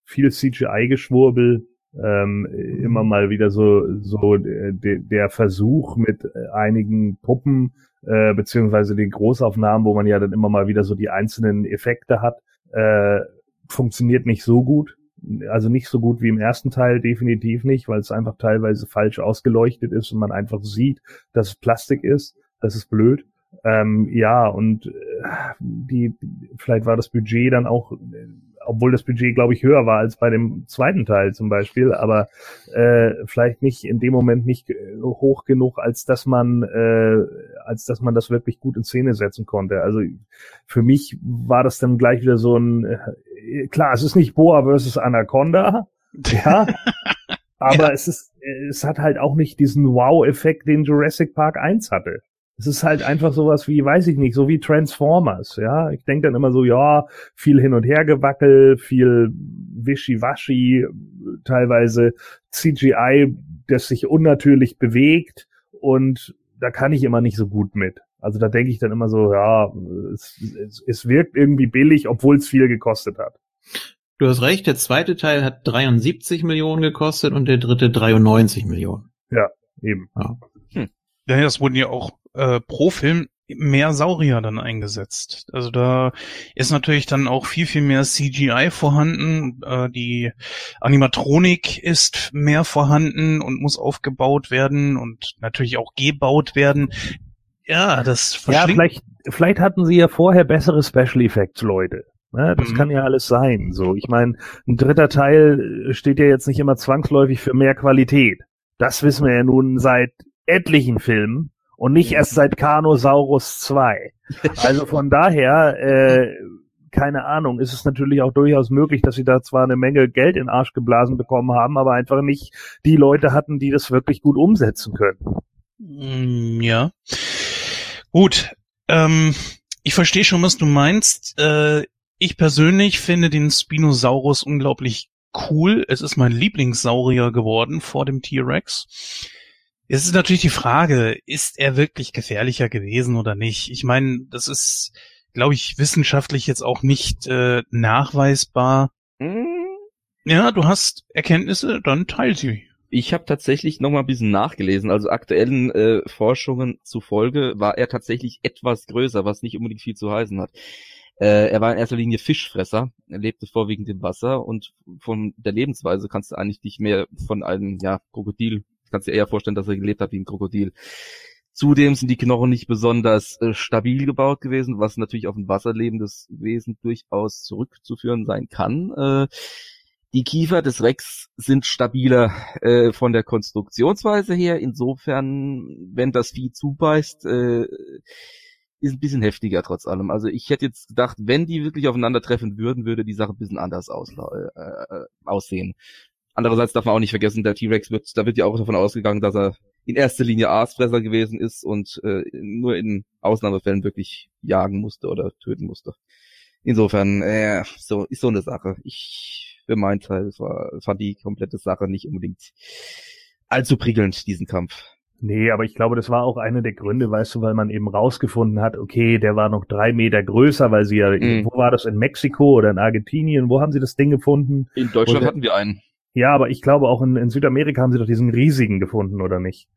viel CGI-Geschwurbel, ähm, immer mal wieder so so äh, de, der Versuch mit äh, einigen Puppen äh, beziehungsweise den Großaufnahmen, wo man ja dann immer mal wieder so die einzelnen Effekte hat, äh, funktioniert nicht so gut. Also nicht so gut wie im ersten Teil, definitiv nicht, weil es einfach teilweise falsch ausgeleuchtet ist und man einfach sieht, dass es Plastik ist. Das ist blöd. Ähm, ja, und äh, die, vielleicht war das Budget dann auch, obwohl das Budget, glaube ich, höher war als bei dem zweiten Teil zum Beispiel, aber äh, vielleicht nicht in dem Moment nicht hoch genug, als dass man, äh, als dass man das wirklich gut in Szene setzen konnte. Also für mich war das dann gleich wieder so ein, äh, klar, es ist nicht Boa versus Anaconda, ja, aber ja. es ist, es hat halt auch nicht diesen Wow-Effekt, den Jurassic Park 1 hatte. Es ist halt einfach sowas wie, weiß ich nicht, so wie Transformers, ja. Ich denke dann immer so, ja, viel hin und her gewackel, viel wischiwaschi, teilweise CGI, das sich unnatürlich bewegt und da kann ich immer nicht so gut mit. Also da denke ich dann immer so, ja, es, es, es wirkt irgendwie billig, obwohl es viel gekostet hat. Du hast recht, der zweite Teil hat 73 Millionen gekostet und der dritte 93 Millionen. Ja, eben. Ja. Hm. Ja, das wurden ja auch äh, pro Film mehr Saurier dann eingesetzt. Also da ist natürlich dann auch viel, viel mehr CGI vorhanden. Äh, die Animatronik ist mehr vorhanden und muss aufgebaut werden und natürlich auch gebaut werden. Ja, das Ja, vielleicht, vielleicht hatten sie ja vorher bessere Special Effects, Leute. Ne, das mhm. kann ja alles sein. So, ich meine, ein dritter Teil steht ja jetzt nicht immer zwangsläufig für mehr Qualität. Das wissen wir ja nun seit etlichen Filmen und nicht erst seit Carnosaurus 2. Also von daher, äh, keine Ahnung, ist es natürlich auch durchaus möglich, dass sie da zwar eine Menge Geld in den Arsch geblasen bekommen haben, aber einfach nicht die Leute hatten, die das wirklich gut umsetzen können. Mm, ja. Gut. Ähm, ich verstehe schon, was du meinst. Äh, ich persönlich finde den Spinosaurus unglaublich cool. Es ist mein Lieblingssaurier geworden vor dem T-Rex. Es ist natürlich die Frage, ist er wirklich gefährlicher gewesen oder nicht? Ich meine, das ist, glaube ich, wissenschaftlich jetzt auch nicht äh, nachweisbar. Mhm. Ja, du hast Erkenntnisse, dann teil sie. Ich habe tatsächlich noch mal ein bisschen nachgelesen. Also aktuellen äh, Forschungen zufolge war er tatsächlich etwas größer, was nicht unbedingt viel zu heißen hat. Äh, er war in erster Linie Fischfresser, er lebte vorwiegend im Wasser und von der Lebensweise kannst du eigentlich nicht mehr von einem ja, Krokodil kannst dir eher vorstellen, dass er gelebt hat wie ein Krokodil. Zudem sind die Knochen nicht besonders äh, stabil gebaut gewesen, was natürlich auf ein wasserlebendes Wesen durchaus zurückzuführen sein kann. Äh, die Kiefer des Rex sind stabiler äh, von der Konstruktionsweise her. Insofern, wenn das Vieh zubeißt, äh, ist ein bisschen heftiger trotz allem. Also ich hätte jetzt gedacht, wenn die wirklich aufeinandertreffen würden, würde die Sache ein bisschen anders äh, äh, aussehen. Andererseits darf man auch nicht vergessen, der T-Rex wird, da wird ja auch davon ausgegangen, dass er in erster Linie Aasfresser gewesen ist und äh, nur in Ausnahmefällen wirklich jagen musste oder töten musste. Insofern, äh, so ist so eine Sache. Ich für meinen Teil war, fand die komplette Sache nicht unbedingt allzu prickelnd, diesen Kampf. Nee, aber ich glaube, das war auch einer der Gründe, weißt du, weil man eben rausgefunden hat, okay, der war noch drei Meter größer, weil sie ja, mm. wo war das, in Mexiko oder in Argentinien, wo haben sie das Ding gefunden? In Deutschland hatten wir einen. Ja, aber ich glaube auch in, in Südamerika haben sie doch diesen riesigen gefunden, oder nicht?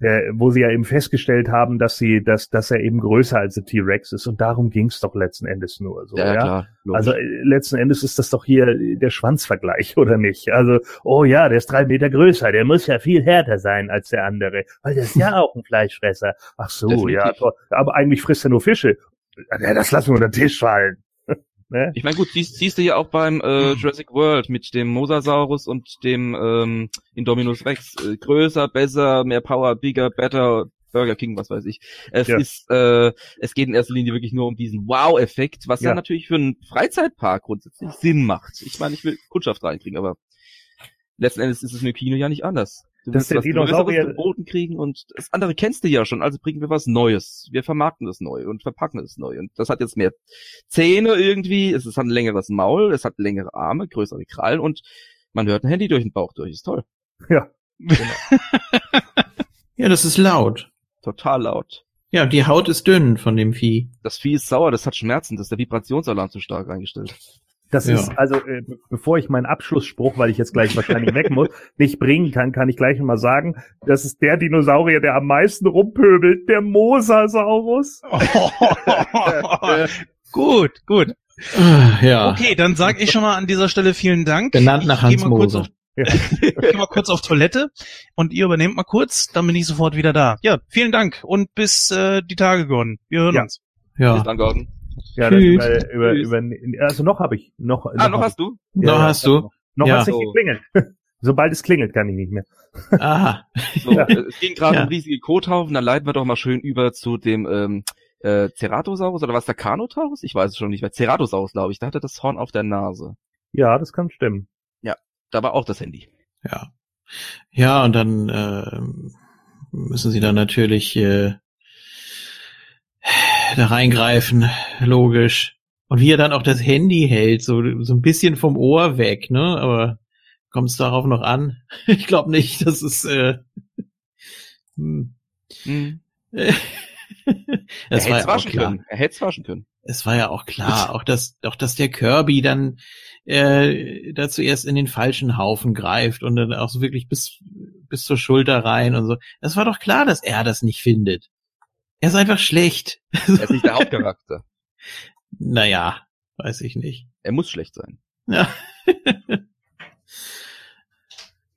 Der, wo sie ja eben festgestellt haben, dass sie, dass, dass er eben größer als der T-Rex ist und darum ging's doch letzten Endes nur. So, ja, ja? Klar, also äh, letzten Endes ist das doch hier der Schwanzvergleich, oder nicht? Also, oh ja, der ist drei Meter größer, der muss ja viel härter sein als der andere, weil der ist ja auch ein Fleischfresser. Ach so, Definitiv. ja, aber eigentlich frisst er nur Fische. Ja, das lassen wir unter den Tisch fallen. Ne? Ich meine, gut, siehst, siehst du ja auch beim äh, hm. Jurassic World mit dem Mosasaurus und dem ähm, Indominus Rex. Äh, größer, besser, mehr Power, bigger, better, Burger King, was weiß ich. Es ja. ist, äh, es geht in erster Linie wirklich nur um diesen Wow-Effekt, was ja. ja natürlich für einen Freizeitpark grundsätzlich Sinn macht. Ich meine, ich will Kundschaft reinkriegen, aber letzten Endes ist es im Kino ja nicht anders. Du das ist der Dinosaurier geboten kriegen und das andere kennst du ja schon, also bringen wir was Neues. Wir vermarkten das neu und verpacken es neu und das hat jetzt mehr Zähne irgendwie, es hat ein längeres Maul, es hat längere Arme, größere Krallen und man hört ein Handy durch den Bauch durch, ist toll. Ja. Genau. ja, das ist laut. Total laut. Ja, die Haut ist dünn von dem Vieh. Das Vieh ist sauer, das hat Schmerzen, das ist der Vibrationsalarm zu stark eingestellt. Das Ja. ist, also, äh, be- bevor ich meinen Abschlussspruch, weil ich jetzt gleich wahrscheinlich weg muss, nicht bringen kann, kann ich gleich mal sagen, das ist der Dinosaurier, der am meisten rumpöbelt, der Mosasaurus. gut, gut. Ah, Ja. Okay, dann sag ich schon mal an dieser Stelle vielen Dank. Benannt Ich nach geh Hans mal kurz Moser. auf- Ich gehe mal kurz auf Toilette und ihr übernehmt mal kurz, dann bin ich sofort wieder da. Ja, vielen Dank und bis äh, die Tage, Gordon. Wir hören Ja. uns. Bis Ja. dann, Gordon. Ja, dann über, über, über, also noch habe ich, noch, Ah, noch hab hast du? ich. Noch hast du? Noch Ja. hat's nicht So. geklingelt. Sobald es klingelt, kann ich nicht mehr. Aha. So, äh, es ging gerade Ja. um riesige Kothaufen, dann leiten wir doch mal schön über zu dem ähm, äh, Ceratosaurus oder was der Carnotaurus? Ich weiß es schon nicht mehr. Ceratosaurus, glaube ich. Da hatte das Horn auf der Nase. Ja, das kann stimmen. Da war auch das Handy. Ja. Ja, und dann äh, müssen sie dann natürlich äh, da reingreifen, logisch. Und wie er dann auch das Handy hält, so, so ein bisschen vom Ohr weg, ne? Aber kommt es darauf noch an? Ich glaube nicht, das ist äh, hm. Hm. das er war hätte ja waschen klar. können. Er hätte es waschen können. Es war ja auch klar, auch dass, auch dass der Kirby dann äh, da zuerst in den falschen Haufen greift und dann auch so wirklich bis bis zur Schulter rein und so. Es war doch klar, dass er das nicht findet. Er ist einfach schlecht. Er ist nicht der Hauptcharakter. Naja, weiß ich nicht. Er muss schlecht sein. Ja.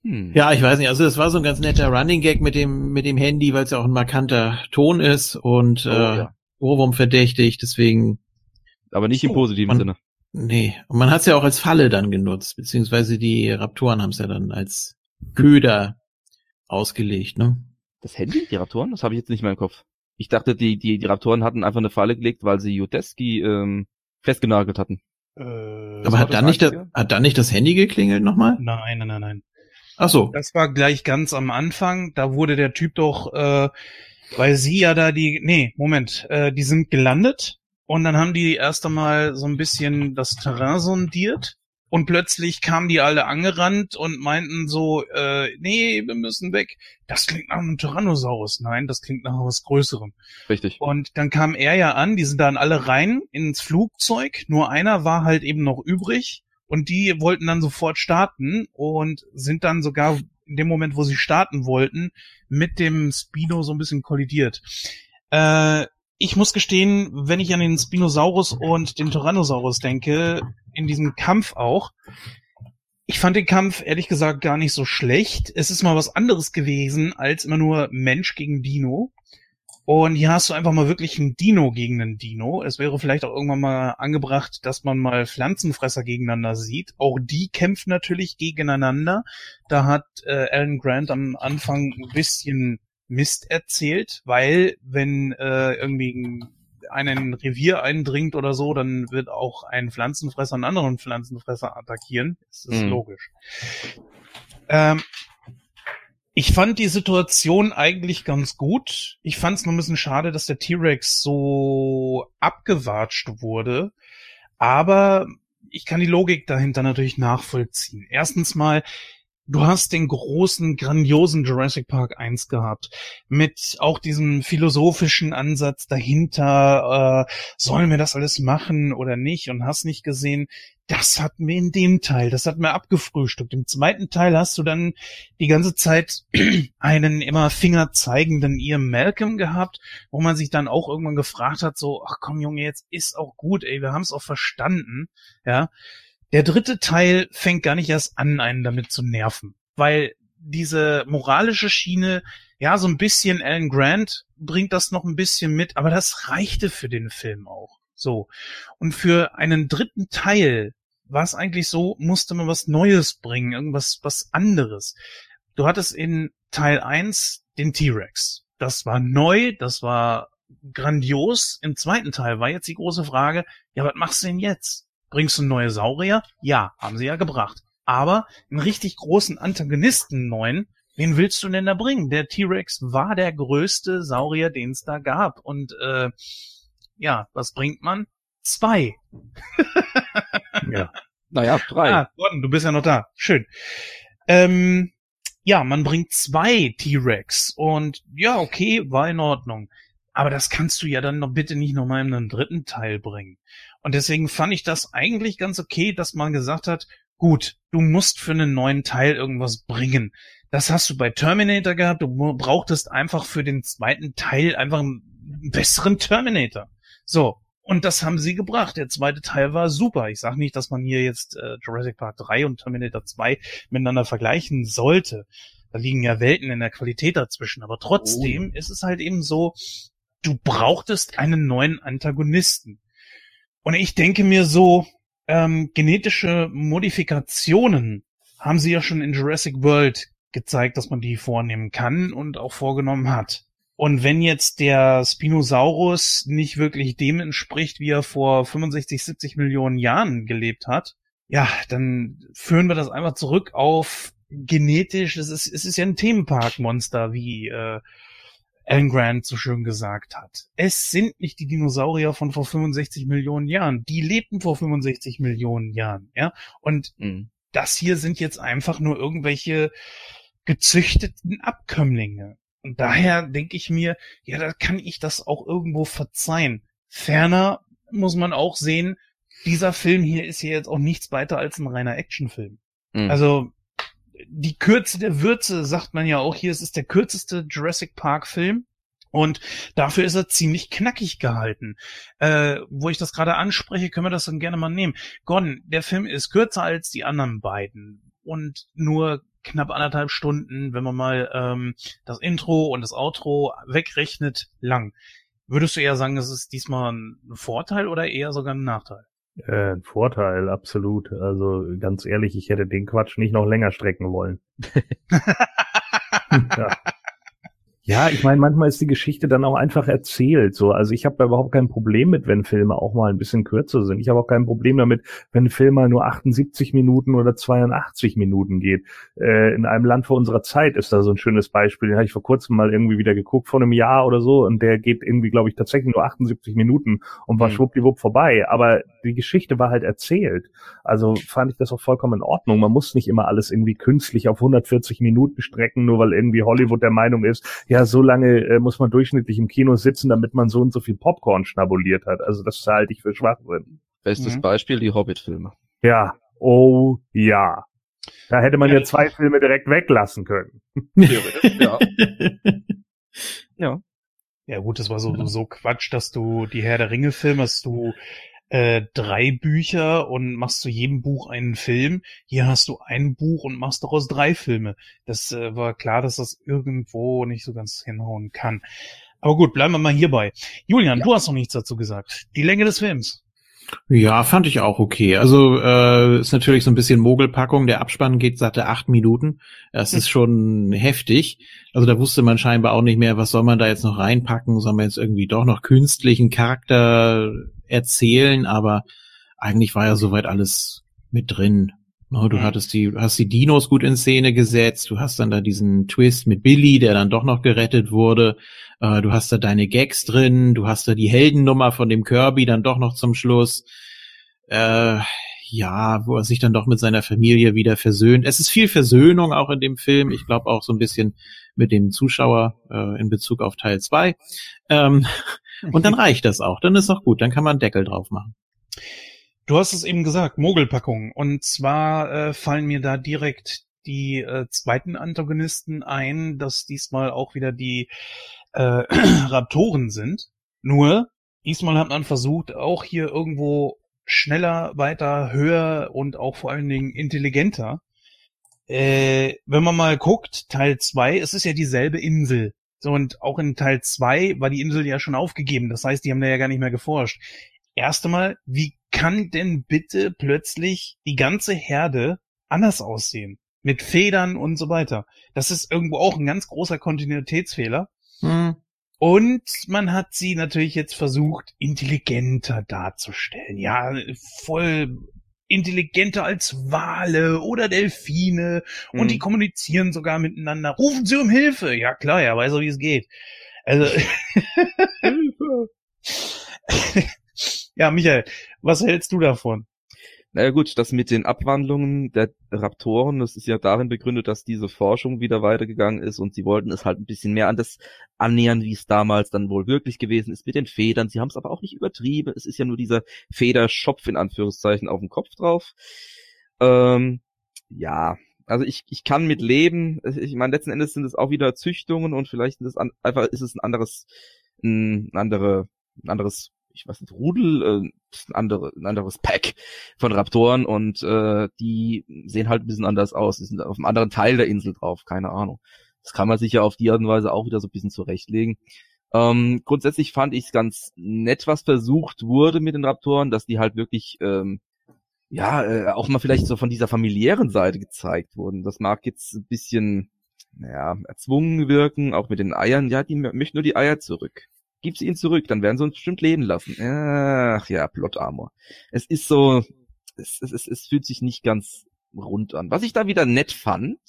Hm. ja, ich weiß nicht. Also es war so ein ganz netter Running Gag mit dem mit dem Handy, weil es ja auch ein markanter Ton ist und Oh, äh, ja. Ohrwurm verdächtig. Deswegen Aber nicht im So, positiven man- Sinne. Nee, und man hat es ja auch als Falle dann genutzt, beziehungsweise die Raptoren haben es ja dann als Köder ausgelegt, ne? Das Handy, die Raptoren, das habe ich jetzt nicht mehr im Kopf. Ich dachte, die, die, die Raptoren hatten einfach eine Falle gelegt, weil sie Judeski ähm, festgenagelt hatten. Äh, Aber hat dann nicht das, Einzige? hat dann nicht das Handy geklingelt nochmal? Nein, nein, nein, nein. Ach so. Das war gleich ganz am Anfang. Da wurde der Typ doch, äh, weil sie ja da die, nee, Moment, äh, die sind gelandet und dann haben die erst einmal so ein bisschen das Terrain sondiert und plötzlich kamen die alle angerannt und meinten so, äh, nee, wir müssen weg. Das klingt nach einem Tyrannosaurus. Nein, das klingt nach was Größerem. Richtig. Und dann kam er ja an, die sind dann alle rein ins Flugzeug, nur einer war halt eben noch übrig und die wollten dann sofort starten und sind dann sogar in dem Moment, wo sie starten wollten, mit dem Spino so ein bisschen kollidiert. Äh, ich muss gestehen, wenn ich an den Spinosaurus und den Tyrannosaurus denke, in diesem Kampf auch, ich fand den Kampf ehrlich gesagt gar nicht so schlecht. Es ist mal was anderes gewesen als immer nur Mensch gegen Dino. Und hier hast du einfach mal wirklich einen Dino gegen einen Dino. Es wäre vielleicht auch irgendwann mal angebracht, dass man mal Pflanzenfresser gegeneinander sieht. Auch die kämpfen natürlich gegeneinander. Da hat äh, Alan Grant am Anfang ein bisschen Mist erzählt, weil wenn äh, irgendwie ein einen Revier eindringt oder so, dann wird auch ein Pflanzenfresser einen anderen Pflanzenfresser attackieren. Das ist Mhm. logisch. Ähm, ich fand die Situation eigentlich ganz gut. Ich fand es nur ein bisschen schade, dass der T-Rex so abgewatscht wurde. Aber ich kann die Logik dahinter natürlich nachvollziehen. Erstens mal, du hast den großen, grandiosen Jurassic Park 1 gehabt. Mit auch diesem philosophischen Ansatz dahinter, äh, sollen wir das alles machen oder nicht und hast nicht gesehen. Das hatten wir in dem Teil, das hatten wir abgefrühstückt. Im zweiten Teil hast du dann die ganze Zeit einen immer fingerzeigenden Ian Malcolm gehabt, wo man sich dann auch irgendwann gefragt hat, so, ach komm Junge, jetzt ist auch gut, ey, wir haben es auch verstanden, ja. Der dritte Teil fängt gar nicht erst an, einen damit zu nerven, weil diese moralische Schiene, ja, so ein bisschen Alan Grant bringt das noch ein bisschen mit, aber das reichte für den Film auch. So. Und für einen dritten Teil war es eigentlich so, musste man was Neues bringen, irgendwas, was anderes. Du hattest in Teil 1 den T-Rex. Das war neu, das war grandios. Im zweiten Teil war jetzt die große Frage, ja, was machst du denn jetzt? Bringst du neue Saurier? Ja, haben sie ja gebracht. Aber einen richtig großen Antagonisten neuen, wen willst du denn da bringen? Der T-Rex war der größte Saurier, den es da gab. Und äh, ja, was bringt man? Zwei. Ja. Naja, drei. Ah, Gordon, du bist ja noch da. Schön. Ähm, ja, man bringt zwei T-Rex und ja, okay, war in Ordnung. Aber das kannst du ja dann noch bitte nicht nochmal in einen dritten Teil bringen. Und deswegen fand ich das eigentlich ganz okay, dass man gesagt hat, gut, du musst für einen neuen Teil irgendwas bringen. Das hast du bei Terminator gehabt, du brauchtest einfach für den zweiten Teil einfach einen besseren Terminator. So. Und das haben sie gebracht. Der zweite Teil war super. Ich sage nicht, dass man hier jetzt äh, Jurassic Park 3 und Terminator 2 miteinander vergleichen sollte. Da liegen ja Welten in der Qualität dazwischen. Aber trotzdem oh. ist es halt eben so, du brauchtest einen neuen Antagonisten. Und ich denke mir so, ähm, genetische Modifikationen haben sie ja schon in Jurassic World gezeigt, dass man die vornehmen kann und auch vorgenommen hat. Und wenn jetzt der Spinosaurus nicht wirklich dem entspricht, wie er vor 65, 70 Millionen Jahren gelebt hat, ja, dann führen wir das einfach zurück auf genetisch, es ist, es ist ja ein Themenparkmonster, wie äh, Alan Grant so schön gesagt hat. Es sind nicht die Dinosaurier von vor 65 Millionen Jahren. Die lebten vor 65 Millionen Jahren, ja. Und mhm. das hier sind jetzt einfach nur irgendwelche gezüchteten Abkömmlinge. Und daher denke ich mir, ja, da kann ich das auch irgendwo verzeihen. Ferner muss man auch sehen, dieser Film hier ist ja jetzt auch nichts weiter als ein reiner Actionfilm. Mhm. Also die Kürze der Würze sagt man ja auch hier, es ist der kürzeste Jurassic Park Film. Und dafür ist er ziemlich knackig gehalten. Äh, wo ich das gerade anspreche, können wir das dann gerne mal nehmen. Gordon, der Film ist kürzer als die anderen beiden und nur knapp anderthalb Stunden, wenn man mal ähm, das Intro und das Outro wegrechnet, lang. Würdest du eher sagen, es ist diesmal ein Vorteil oder eher sogar ein Nachteil? Äh, ein Vorteil, absolut. Also ganz ehrlich, ich hätte den Quatsch nicht noch länger strecken wollen. ja. Ja, ich meine, manchmal ist die Geschichte dann auch einfach erzählt. So, also ich habe da überhaupt kein Problem mit, wenn Filme auch mal ein bisschen kürzer sind. Ich habe auch kein Problem damit, wenn ein Film mal nur 78 Minuten oder 82 Minuten geht. Äh, in einem Land vor unserer Zeit ist da so ein schönes Beispiel. Den habe ich vor kurzem mal irgendwie wieder geguckt, vor einem Jahr oder so, und der geht irgendwie, glaube ich, tatsächlich nur 78 Minuten und war mhm. schwuppdiwupp vorbei. Aber die Geschichte war halt erzählt. Also fand ich das auch vollkommen in Ordnung. Man muss nicht immer alles irgendwie künstlich auf 140 Minuten strecken, nur weil irgendwie Hollywood der Meinung ist, ja, so lange äh, muss man durchschnittlich im Kino sitzen, damit man so und so viel Popcorn schnabuliert hat. Also das halte ich für Schwachsinn. Bestes mhm. Beispiel, die Hobbit-Filme. Ja, oh ja. Da hätte man ja, ja zwei Filme direkt weglassen können. ja. ja. Ja gut, das war so, so Quatsch, dass du die Herr der Ringe Filme, dass du äh, drei Bücher und machst zu jedem Buch einen Film. Hier hast du ein Buch und machst daraus drei Filme. Das äh, war klar, dass das irgendwo nicht so ganz hinhauen kann. Aber gut, bleiben wir mal hierbei. Julian, ja. du hast noch nichts dazu gesagt. Die Länge des Films. Ja, fand ich auch okay. Also äh, ist natürlich so ein bisschen Mogelpackung. Der Abspann geht satte acht Minuten. Das ist schon heftig. Also da wusste man scheinbar auch nicht mehr, was soll man da jetzt noch reinpacken? Soll man jetzt irgendwie doch noch künstlichen Charakter erzählen? Aber eigentlich war ja soweit alles mit drin. Oh, du hattest die, hast die Dinos gut in Szene gesetzt. Du hast dann da diesen Twist mit Billy, der dann doch noch gerettet wurde. Äh, du hast da deine Gags drin. Du hast da die Heldennummer von dem Kirby dann doch noch zum Schluss. Äh, ja, wo er sich dann doch mit seiner Familie wieder versöhnt. Es ist viel Versöhnung auch in dem Film. Ich glaube auch so ein bisschen mit dem Zuschauer äh, in Bezug auf Teil zwei. Ähm, und dann reicht das auch. Dann ist auch gut. Dann kann man Deckel drauf machen. Du hast es eben gesagt, Mogelpackung. Und zwar äh, fallen mir da direkt die äh, zweiten Antagonisten ein, dass diesmal auch wieder die äh, Raptoren sind. Nur, diesmal hat man versucht, auch hier irgendwo schneller, weiter, höher und auch vor allen Dingen intelligenter. Äh, wenn man mal guckt, Teil zwei, es ist ja dieselbe Insel. So, und auch in Teil zwei war die Insel ja schon aufgegeben. Das heißt, die haben da ja gar nicht mehr geforscht. Erst einmal, wie kann denn bitte plötzlich die ganze Herde anders aussehen? Mit Federn und so weiter. Das ist irgendwo auch ein ganz großer Kontinuitätsfehler. Hm. Und man hat sie natürlich jetzt versucht, intelligenter darzustellen. Ja, voll intelligenter als Wale oder Delfine. Mhm. Und die hm. kommunizieren sogar miteinander. Rufen sie um Hilfe. Ja klar, ja, weiß auch, wie es geht. Also. Hilfe. Ja, Michael, was hältst du davon? Naja gut, das mit den Abwandlungen der Raptoren, das ist ja darin begründet, dass diese Forschung wieder weitergegangen ist und sie wollten es halt ein bisschen mehr an das annähern, wie es damals dann wohl wirklich gewesen ist mit den Federn. Sie haben es aber auch nicht übertrieben. Es ist ja nur dieser Federschopf in Anführungszeichen auf dem Kopf drauf. Ähm, ja, also ich, ich kann mit leben. Ich meine, letzten Endes sind es auch wieder Züchtungen und vielleicht ist es an, einfach ist es ein anderes, ein andere, ein anderes ich weiß nicht, Rudel, äh, ein, andere, ein anderes Pack von Raptoren und äh, die sehen halt ein bisschen anders aus. Die sind auf einem anderen Teil der Insel drauf, keine Ahnung. Das kann man sich ja auf die Art und Weise auch wieder so ein bisschen zurechtlegen. Ähm, grundsätzlich fand ich es ganz nett, was versucht wurde mit den Raptoren, dass die halt wirklich ähm, ja äh, auch mal vielleicht so von dieser familiären Seite gezeigt wurden. Das mag jetzt ein bisschen naja, erzwungen wirken, auch mit den Eiern. Ja, die möchten nur die Eier zurück gib sie ihnen zurück, dann werden sie uns bestimmt leben lassen. Ach ja, Plot Armor. Es ist so, es, es, es, es fühlt sich nicht ganz rund an. Was ich da wieder nett fand,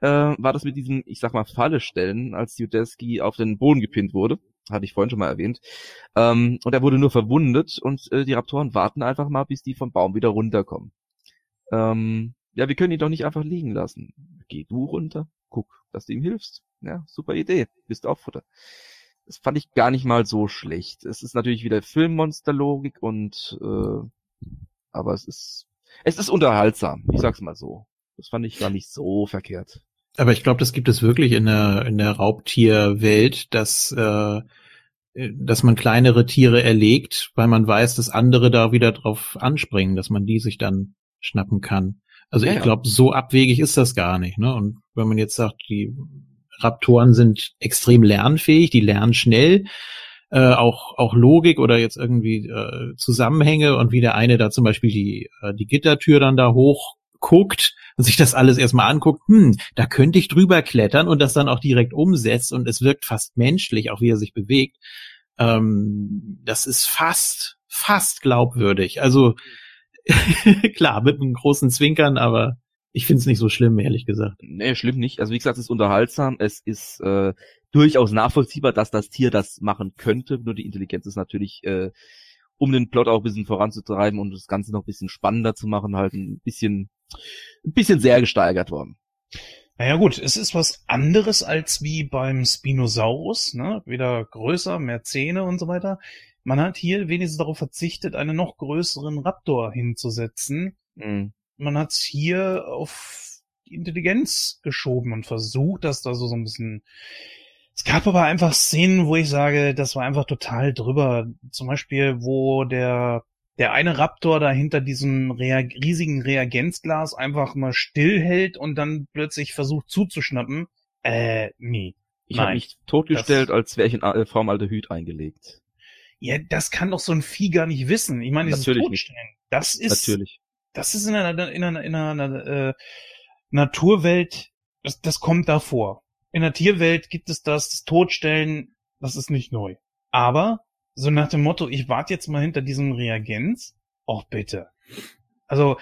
äh, war das mit diesem, ich sag mal, Falle stellen, als Judeski auf den Boden gepinnt wurde. Hatte ich vorhin schon mal erwähnt. Ähm, und er wurde nur verwundet und äh, die Raptoren warten einfach mal, bis die vom Baum wieder runterkommen. Ähm, ja, wir können ihn doch nicht einfach liegen lassen. Geh du runter, guck, dass du ihm hilfst. Ja, super Idee. Bist auch Futter das fand ich gar nicht mal so schlecht. Es ist natürlich wieder Filmmonsterlogik und äh, aber es ist es ist unterhaltsam. Ich sag's mal so. Das fand ich gar nicht so verkehrt. Aber ich glaube, das gibt es wirklich in der in der Raubtierwelt, dass äh, dass man kleinere Tiere erlegt, weil man weiß, dass andere da wieder drauf anspringen, dass man die sich dann schnappen kann. Also ja, ich glaube, so abwegig ist das gar nicht. Ne? Und wenn man jetzt sagt, die Raptoren sind extrem lernfähig, die lernen schnell. Äh, auch auch Logik oder jetzt irgendwie äh, Zusammenhänge und wie der eine da zum Beispiel die äh, die Gittertür dann da hoch guckt und sich das alles erstmal anguckt, hm, da könnte ich drüber klettern und das dann auch direkt umsetzt und es wirkt fast menschlich, auch wie er sich bewegt. Ähm, das ist fast, fast glaubwürdig. Also klar, mit einem großen Zwinkern, aber ich finde es nicht so schlimm, ehrlich gesagt. Nee, schlimm nicht. Also wie gesagt, es ist unterhaltsam. Es ist äh, durchaus nachvollziehbar, dass das Tier das machen könnte. Nur die Intelligenz ist natürlich, äh, um den Plot auch ein bisschen voranzutreiben und das Ganze noch ein bisschen spannender zu machen, halt ein bisschen, ein bisschen sehr gesteigert worden. Naja gut, es ist was anderes als wie beim Spinosaurus, ne? Wieder größer, mehr Zähne und so weiter. Man hat hier wenigstens darauf verzichtet, einen noch größeren Raptor hinzusetzen. Mhm man hat hier auf die Intelligenz geschoben und versucht, dass da so, so ein bisschen es gab aber einfach Szenen, wo ich sage, das war einfach total drüber. Zum Beispiel, wo der, der eine Raptor da hinter diesem Rea riesigen Reagenzglas einfach mal stillhält und dann plötzlich versucht zuzuschnappen. Äh, nee. Ich habe mich totgestellt, das, als wäre ich in äh, Formaldehyd eingelegt. Ja, das kann doch so ein Vieh gar nicht wissen. Ich meine, dieses Natürlich Totstellen, nicht. das ist, Natürlich das ist in einer, in einer, in einer äh, Naturwelt, das, das kommt davor. In der Tierwelt gibt es das, das Todstellen, das ist nicht neu. Aber so nach dem Motto, ich warte jetzt mal hinter diesem Reagenz, auch bitte. Also,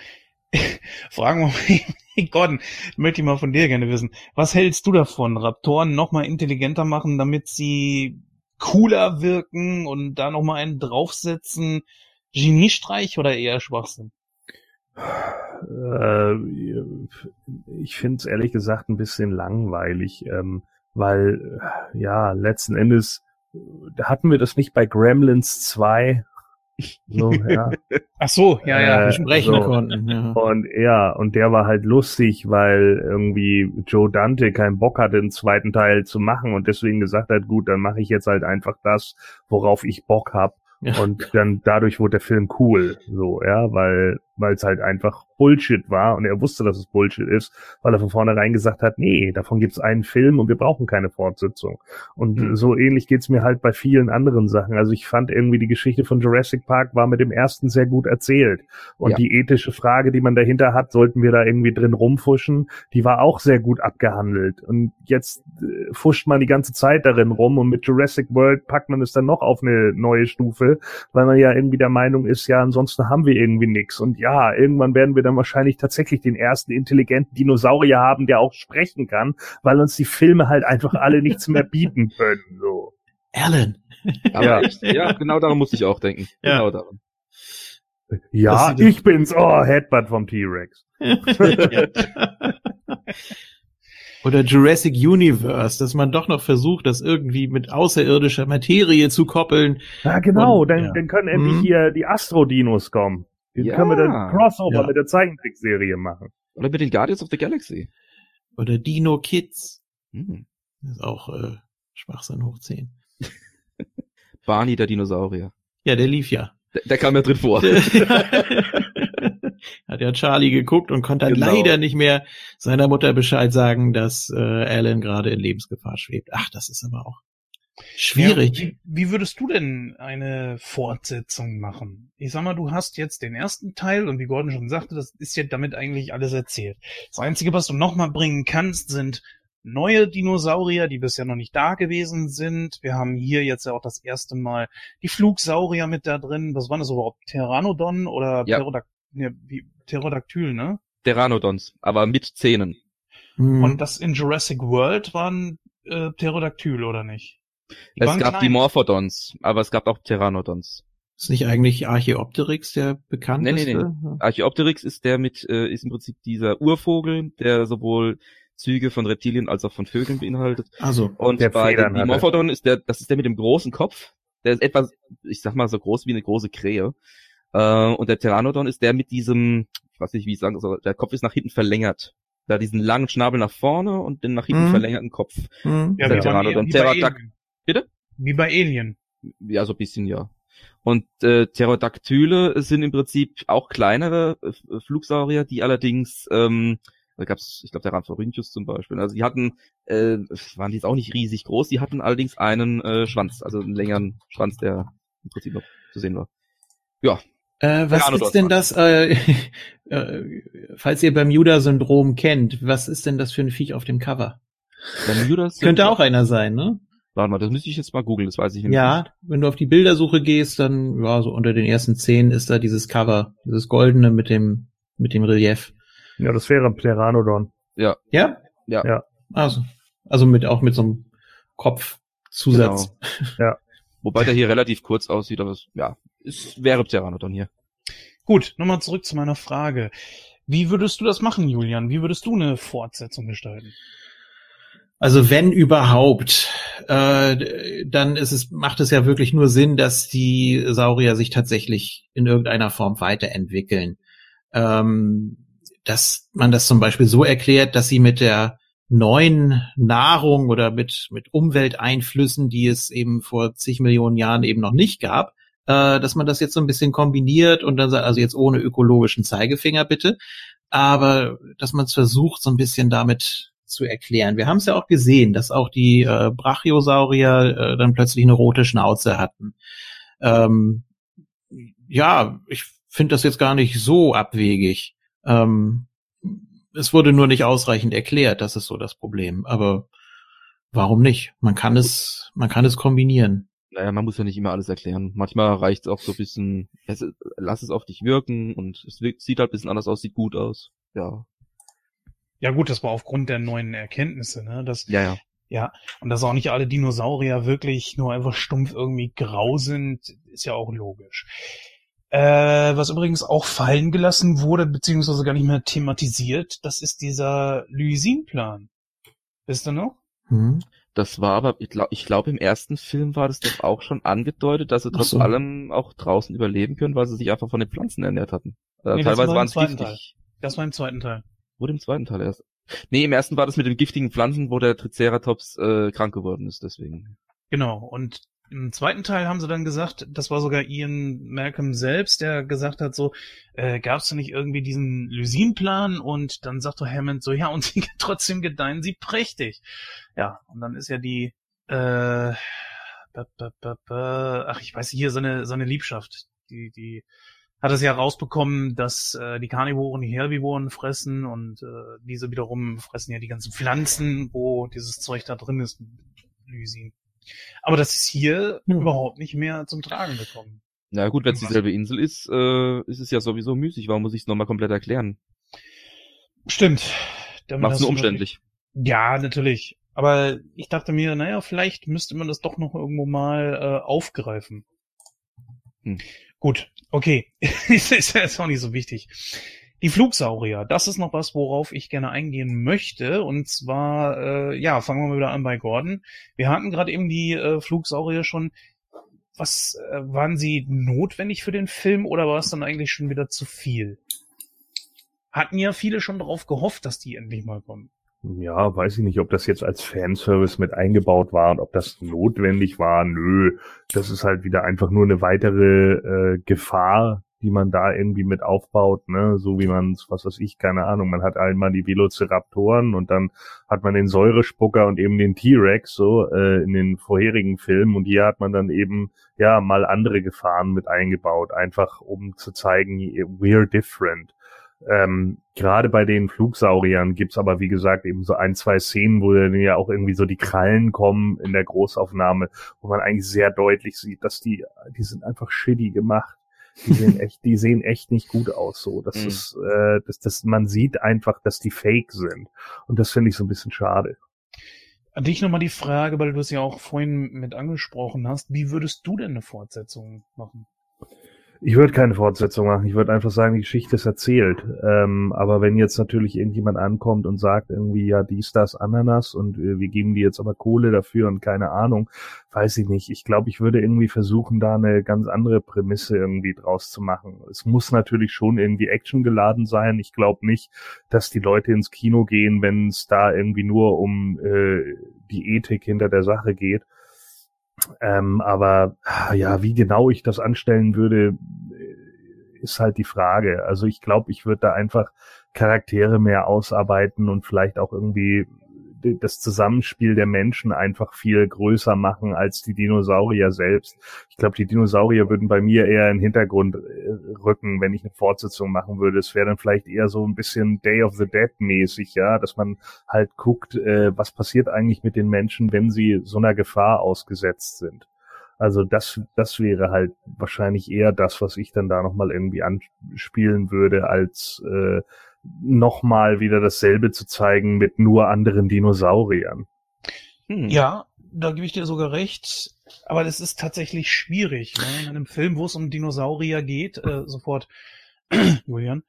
fragen wir mal, Gordon, möchte ich mal von dir gerne wissen. Was hältst du davon, Raptoren noch mal intelligenter machen, damit sie cooler wirken und da noch mal einen draufsetzen? Geniestreich oder eher Schwachsinn? Äh, ich finde es ehrlich gesagt ein bisschen langweilig, ähm, weil ja, letzten Endes hatten wir das nicht bei Gremlins 2. So, ja. Ach so, ja, ja, äh, sprechen so. konnten. Ja. Und ja, und der war halt lustig, weil irgendwie Joe Dante keinen Bock hatte, den zweiten Teil zu machen und deswegen gesagt hat, gut, dann mache ich jetzt halt einfach das, worauf ich Bock hab. Ja. Und dann dadurch wurde der Film cool, so, ja, weil weil es halt einfach Bullshit war und er wusste, dass es Bullshit ist, weil er von vornherein gesagt hat, nee, davon gibt's einen Film und wir brauchen keine Fortsetzung. Und mhm. so ähnlich geht's mir halt bei vielen anderen Sachen. Also ich fand irgendwie die Geschichte von Jurassic Park war mit dem ersten sehr gut erzählt. Und ja. die ethische Frage, die man dahinter hat, sollten wir da irgendwie drin rumfuschen, die war auch sehr gut abgehandelt. Und jetzt äh, fuscht man die ganze Zeit darin rum und mit Jurassic World packt man es dann noch auf eine neue Stufe, weil man ja irgendwie der Meinung ist, ja, ansonsten haben wir irgendwie nichts. Und ja, irgendwann werden wir dann wahrscheinlich tatsächlich den ersten intelligenten Dinosaurier haben, der auch sprechen kann, weil uns die Filme halt einfach alle nichts mehr bieten können. So. Alan. ja, ja, genau daran muss ich auch denken. Ja. Genau daran. Ja, ich bin's. Oh, Headbutt vom T-Rex. Oder Jurassic Universe, dass man doch noch versucht, das irgendwie mit außerirdischer Materie zu koppeln. Ja, genau. Und- dann, ja. dann können endlich Mhm. hier die Astro-Dinos kommen. Den Ja. können wir dann Crossover Ja. mit der Zeichentrickserie machen. Oder mit den Guardians of the Galaxy. Oder Dino Kids. Hm. Das ist auch äh, Schwachsinn hoch 10. Barney, der Dinosaurier. Ja, der lief ja. Der, der kam ja drin vor. Hat ja Charlie geguckt und konnte dann Genau. leider nicht mehr seiner Mutter Bescheid sagen, dass äh, Alan gerade in Lebensgefahr schwebt. Ach, das ist aber auch schwierig. Ja, wie, wie würdest du denn eine Fortsetzung machen? Ich sag mal, du hast jetzt den ersten Teil und wie Gordon schon sagte, das ist ja damit eigentlich alles erzählt. Das Einzige, was du nochmal bringen kannst, sind neue Dinosaurier, die bisher noch nicht da gewesen sind. Wir haben hier jetzt ja auch das erste Mal die Flugsaurier mit da drin. Was waren das überhaupt? Pteranodon oder Ja. Pterodac ne, wie, Pterodactyl, ne? Pteranodons, aber mit Zähnen. Hm. Und das in Jurassic World waren äh, Pterodactyl, oder nicht? Die es gab klein. die Morphodons, aber es gab auch Pteranodons. ist nicht eigentlich Archaeopteryx der bekannteste? Nee, nee, Archaeopteryx ist der mit, äh, ist im Prinzip dieser Urvogel, der sowohl Züge von Reptilien als auch von Vögeln beinhaltet. Also, Und Der bei Federn dem. Dimorphodon ist der, das ist der mit dem großen Kopf. Der ist etwa, ich sag mal, so groß wie eine große Krähe. Äh, und der Pteranodon ist der mit diesem, ich weiß nicht, wie ich sagen soll, der Kopf ist nach hinten verlängert. Da diesen langen Schnabel nach vorne und den nach hinten Mhm. verlängerten Kopf. hm. Ja, Der Pteranodon. wie bei Pterodac- Alien. Bitte? Wie bei Alien. Ja, so ein bisschen, ja. Und äh, Pterodactyle sind im Prinzip auch kleinere äh, Flugsaurier, die allerdings, ähm, da gab's, ich glaube, der Rhamphorhynchus zum Beispiel. Also die hatten, äh, waren die jetzt auch nicht riesig groß, die hatten allerdings einen äh, Schwanz, also einen längeren Schwanz, der im Prinzip noch zu sehen war. Ja, Äh, was ist denn das, äh, äh, falls ihr Bermuda-Syndrom kennt, was ist denn das für ein Viech auf dem Cover? Bermudas sind- Könnte auch einer sein, ne? Warte mal, das müsste ich jetzt mal googeln, das weiß ich nämlich Ja, wenn du auf die Bildersuche gehst, dann, ja, so unter den ersten zehn ist da dieses Cover, dieses goldene mit dem, mit dem Relief. Ja, das wäre ein Pteranodon. Ja? Ja. Ja. Also, also mit, auch mit so einem Kopfzusatz. Genau. Wobei der hier relativ kurz aussieht, aber es, ja, es wäre Pteranodon hier. Gut, nochmal zurück zu meiner Frage. Wie würdest du das machen, Julian? Wie würdest du eine Fortsetzung gestalten? Also wenn überhaupt, äh, dann ist es, macht es ja wirklich nur Sinn, dass die Saurier sich tatsächlich in irgendeiner Form weiterentwickeln. Ähm, dass man das zum Beispiel so erklärt, dass sie mit der neuen Nahrung oder mit, mit Umwelteinflüssen, die es eben vor zig Millionen Jahren eben noch nicht gab, äh, dass man das jetzt so ein bisschen kombiniert und dann also jetzt ohne ökologischen Zeigefinger bitte, aber dass man es versucht, so ein bisschen damit zu erklären. Wir haben es ja auch gesehen, dass auch die äh, Brachiosaurier äh, dann plötzlich eine rote Schnauze hatten. Ähm, ja, ich finde das jetzt gar nicht so abwegig. Ähm, es wurde nur nicht ausreichend erklärt, das ist so das Problem. Aber warum nicht? Man kann es, man kann es kombinieren. Naja, man muss ja nicht immer alles erklären. Manchmal reicht es auch so ein bisschen, lass es auf dich wirken und es sieht halt ein bisschen anders aus, sieht gut aus. Ja. Ja gut, das war aufgrund der neuen Erkenntnisse, ne? Das, Ja, ja. ja, und dass auch nicht alle Dinosaurier wirklich nur einfach stumpf irgendwie grau sind, ist ja auch logisch. Äh, was übrigens auch fallen gelassen wurde, beziehungsweise gar nicht mehr thematisiert, das ist dieser Lysin-Plan. Wisst ihr noch? Hm? Das war aber, ich glaube, ich glaub, im ersten Film war das doch auch schon angedeutet, dass sie trotz so. allem auch draußen überleben können, weil sie sich einfach von den Pflanzen ernährt hatten. Äh, Nee, das teilweise war im waren es zweiten giftig. Das war im zweiten Teil. Wurde im zweiten Teil erst. Nee, im ersten war das mit den giftigen Pflanzen, wo der Triceratops äh, krank geworden ist, deswegen. Genau, und im zweiten Teil haben sie dann gesagt, das war sogar Ian Malcolm selbst, der gesagt hat, so, äh, gab es da nicht irgendwie diesen Lysin-Plan? Und dann sagt doch Hammond so, ja, und sie, trotzdem gedeihen sie prächtig. Ja, und dann ist ja die, äh, ach, ich weiß hier, seine, seine Liebschaft, die, die hat es ja rausbekommen, dass äh, die Karnivoren die Herbivoren fressen und äh, diese wiederum fressen ja die ganzen Pflanzen, wo dieses Zeug da drin ist, Lysin. Aber das ist hier Hm. überhaupt nicht mehr zum Tragen gekommen. Na gut, wenn es dieselbe Insel ist, äh, ist es ja sowieso müßig. Warum muss ich es nochmal komplett erklären? Stimmt. Macht es nur umständlich. natürlich- Ja, natürlich. Aber ich dachte mir, naja, vielleicht müsste man das doch noch irgendwo mal äh, aufgreifen. Hm. Gut, okay. ist jetzt auch nicht so wichtig. Die Flugsaurier, das ist noch was, worauf ich gerne eingehen möchte. Und zwar, äh, ja, fangen wir mal wieder an bei Gordon. Wir hatten gerade eben die äh, Flugsaurier schon. Was äh, waren sie notwendig für den Film oder war es dann eigentlich schon wieder zu viel? Hatten ja viele schon darauf gehofft, dass die endlich mal kommen. Ja, weiß ich nicht, ob das jetzt als Fanservice mit eingebaut war und ob das notwendig war. Nö, das ist halt wieder einfach nur eine weitere äh, Gefahr, die man da irgendwie mit aufbaut, ne, so wie man was weiß ich, keine Ahnung, man hat einmal die Velociraptoren und dann hat man den Säurespucker und eben den T-Rex so äh, in den vorherigen Filmen und hier hat man dann eben ja mal andere Gefahren mit eingebaut, einfach um zu zeigen, we're different. Ähm, Gerade bei den Flugsauriern gibt's aber, wie gesagt, eben so ein, zwei Szenen, wo dann ja auch irgendwie so die Krallen kommen in der Großaufnahme, wo man eigentlich sehr deutlich sieht, dass die, die sind einfach shitty gemacht. Die sehen echt, die sehen echt nicht gut aus. So, das mhm. ist, äh, das, das, man sieht einfach, dass die Fake sind. Und das finde ich so ein bisschen schade. An dich nochmal die Frage, weil du es ja auch vorhin mit angesprochen hast. Wie würdest du denn eine Fortsetzung machen? Ich würde keine Fortsetzung machen. Ich würde einfach sagen, die Geschichte ist erzählt. Ähm, aber wenn jetzt natürlich irgendjemand ankommt und sagt irgendwie, ja, dies, das, Ananas und äh, wir geben die jetzt aber Kohle dafür und keine Ahnung, weiß ich nicht. Ich glaube, ich würde irgendwie versuchen, da eine ganz andere Prämisse irgendwie draus zu machen. Es muss natürlich schon irgendwie Action geladen sein. Ich glaube nicht, dass die Leute ins Kino gehen, wenn es da irgendwie nur um äh, die Ethik hinter der Sache geht. Ähm, aber ja, wie genau ich das anstellen würde, ist halt die Frage. Also ich glaube, ich würde da einfach Charaktere mehr ausarbeiten und vielleicht auch irgendwie das Zusammenspiel der Menschen einfach viel größer machen als die Dinosaurier selbst. Ich glaube, die Dinosaurier würden bei mir eher in den Hintergrund äh, rücken, wenn ich eine Fortsetzung machen würde. Es wäre dann vielleicht eher so ein bisschen Day of the Dead mäßig, ja, dass man halt guckt, äh, was passiert eigentlich mit den Menschen, wenn sie so einer Gefahr ausgesetzt sind. Also das, das wäre halt wahrscheinlich eher das, was ich dann da nochmal irgendwie anspielen würde, als äh, nochmal wieder dasselbe zu zeigen mit nur anderen Dinosauriern. Hm. Ja, da gebe ich dir sogar recht. Aber das ist tatsächlich schwierig, ne? in einem Film, wo es um Dinosaurier geht, äh, sofort, Julian,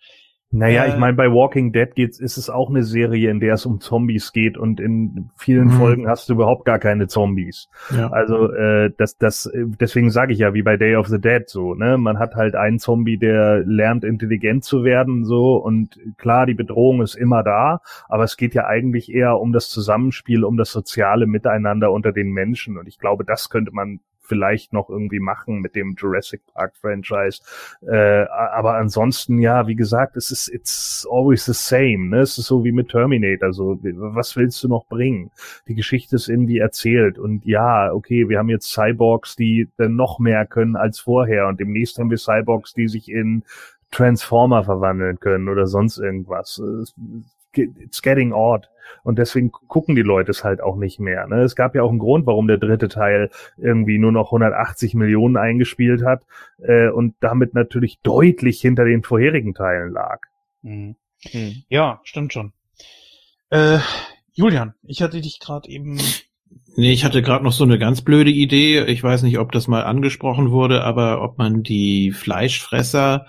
naja, äh, ich meine, bei Walking Dead geht's, ist es auch eine Serie, in der es um Zombies geht und in vielen mhm. Folgen hast du überhaupt gar keine Zombies. Ja. Also äh, das, das, deswegen sage ich ja, wie bei Day of the Dead so, ne? Man hat halt einen Zombie, der lernt, intelligent zu werden, so und klar, die Bedrohung ist immer da, aber es geht ja eigentlich eher um das Zusammenspiel, um das soziale Miteinander unter den Menschen. Und ich glaube, das könnte man vielleicht noch irgendwie machen mit dem Jurassic Park Franchise. Äh, aber ansonsten, ja, wie gesagt, es ist it's always the same. Ne? Es ist so wie mit Terminator. So, was willst du noch bringen? Die Geschichte ist irgendwie erzählt. Und ja, okay, wir haben jetzt Cyborgs, die dann noch mehr können als vorher. Und demnächst haben wir Cyborgs, die sich in Transformer verwandeln können oder sonst irgendwas. It's getting odd. Und deswegen gucken die Leute es halt auch nicht mehr. Ne? Es gab ja auch einen Grund, warum der dritte Teil irgendwie nur noch 180 Millionen eingespielt hat äh, und damit natürlich deutlich hinter den vorherigen Teilen lag. Mhm. Mhm. Ja, stimmt schon. Äh, Julian, ich hatte dich gerade eben Nee, ich hatte gerade noch so eine ganz blöde Idee. Ich weiß nicht, ob das mal angesprochen wurde, aber ob man die Fleischfresser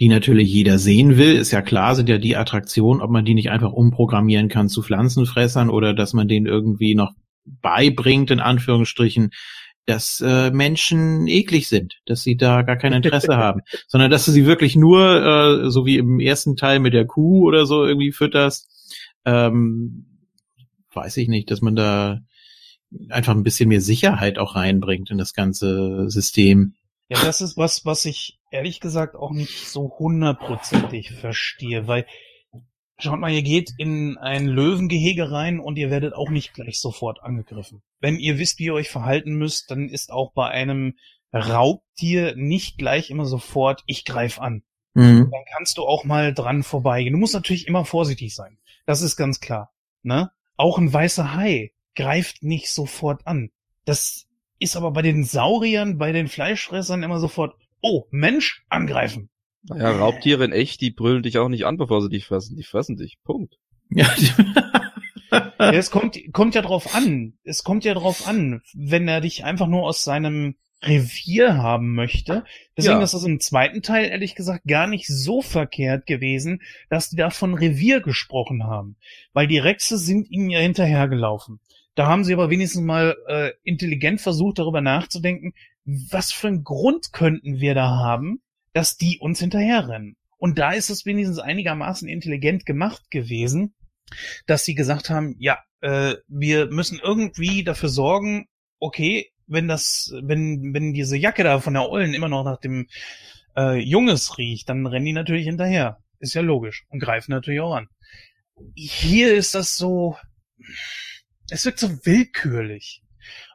die natürlich jeder sehen will, ist ja klar, sind ja die Attraktionen, ob man die nicht einfach umprogrammieren kann zu Pflanzenfressern oder dass man denen irgendwie noch beibringt, in Anführungsstrichen, dass äh, Menschen eklig sind, dass sie da gar kein Interesse haben, sondern dass du sie wirklich nur, äh, so wie im ersten Teil mit der Kuh oder so irgendwie fütterst. Ähm, weiß ich nicht, dass man da einfach ein bisschen mehr Sicherheit auch reinbringt in das ganze System. Ja, das ist was, was ich ehrlich gesagt auch nicht so hundertprozentig verstehe, weil schaut mal, ihr geht in ein Löwengehege rein und ihr werdet auch nicht gleich sofort angegriffen. Wenn ihr wisst, wie ihr euch verhalten müsst, dann ist auch bei einem Raubtier nicht gleich immer sofort, ich greif an. Mhm. Dann kannst du auch mal dran vorbeigehen. Du musst natürlich immer vorsichtig sein. Das ist ganz klar. Ne? Auch ein weißer Hai greift nicht sofort an. Das ist aber bei den Sauriern, bei den Fleischfressern immer sofort, oh, Mensch, angreifen. Naja, Raubtiere in echt, die brüllen dich auch nicht an, bevor sie dich fressen. Die fressen dich. Punkt. Ja, ja, es kommt, kommt ja drauf an. Es kommt ja drauf an, wenn er dich einfach nur aus seinem Revier haben möchte. Deswegen Ja. ist das im zweiten Teil ehrlich gesagt gar nicht so verkehrt gewesen, dass die da von Revier gesprochen haben. Weil die Rexe sind ihnen ja hinterhergelaufen. Da haben sie aber wenigstens mal äh, intelligent versucht, darüber nachzudenken, was für einen Grund könnten wir da haben, dass die uns hinterherrennen. Und da ist es wenigstens einigermaßen intelligent gemacht gewesen, dass sie gesagt haben, ja, äh, wir müssen irgendwie dafür sorgen, okay, wenn das, wenn, wenn diese Jacke da von der Ollen immer noch nach dem äh, Junges riecht, dann rennen die natürlich hinterher. Ist ja logisch. Und greifen natürlich auch an. Hier ist das so, es wirkt so willkürlich.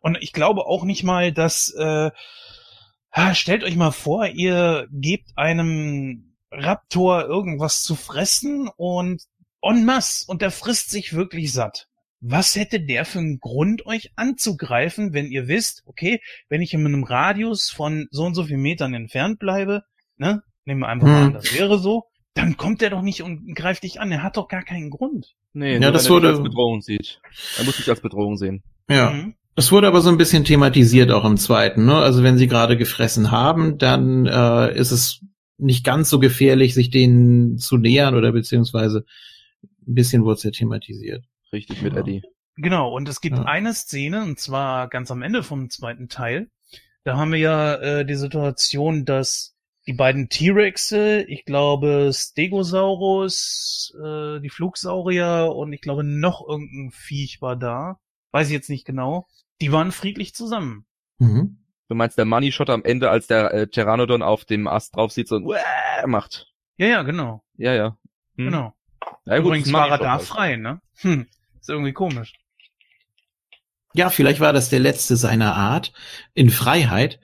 Und ich glaube auch nicht mal, dass, äh, stellt euch mal vor, ihr gebt einem Raptor irgendwas zu fressen und en masse und der frisst sich wirklich satt. Was hätte der für einen Grund, euch anzugreifen, wenn ihr wisst, okay, wenn ich in einem Radius von so und so viel Metern entfernt bleibe, ne, nehmen wir einfach mal Hm. an, das wäre so, dann kommt er doch nicht und greift dich an. Er hat doch gar keinen Grund. Nee, Ja, nur das er wurde- als Bedrohung sieht. Er muss dich als Bedrohung sehen. Ja. Mhm. Das wurde aber so ein bisschen thematisiert auch im zweiten. Ne? Also wenn sie gerade gefressen haben, dann äh, ist es nicht ganz so gefährlich, sich denen zu nähern oder beziehungsweise ein bisschen wurde es ja thematisiert. Richtig mit Ja. Eddie. Genau, und es gibt Ja. eine Szene, und zwar ganz am Ende vom zweiten Teil. Da haben wir ja äh, die Situation, dass die beiden T-Rexe, ich glaube Stegosaurus, äh, die Flugsaurier und ich glaube noch irgendein Viech war da. Weiß ich jetzt nicht genau. Die waren friedlich zusammen. Mhm. Du meinst der Money Shot am Ende, als der äh, Pteranodon auf dem Ast drauf sieht, so ein Uäh macht. Ja, ja, genau. Ja, ja. Hm. Genau. Ja, gut, Übrigens war er da halt. frei, ne? Hm. Ist irgendwie komisch. Ja, vielleicht war das der letzte seiner Art in Freiheit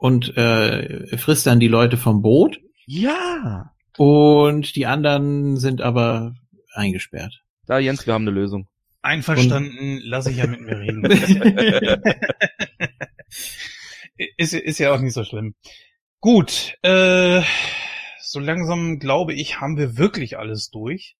und äh, frisst dann die Leute vom Boot Ja. und die anderen sind aber eingesperrt. Da, Jens, wir haben eine Lösung. Einverstanden, lass ich ja mit mir reden. ist, ist ja auch nicht so schlimm. Gut, äh, so langsam glaube ich, haben wir wirklich alles durch.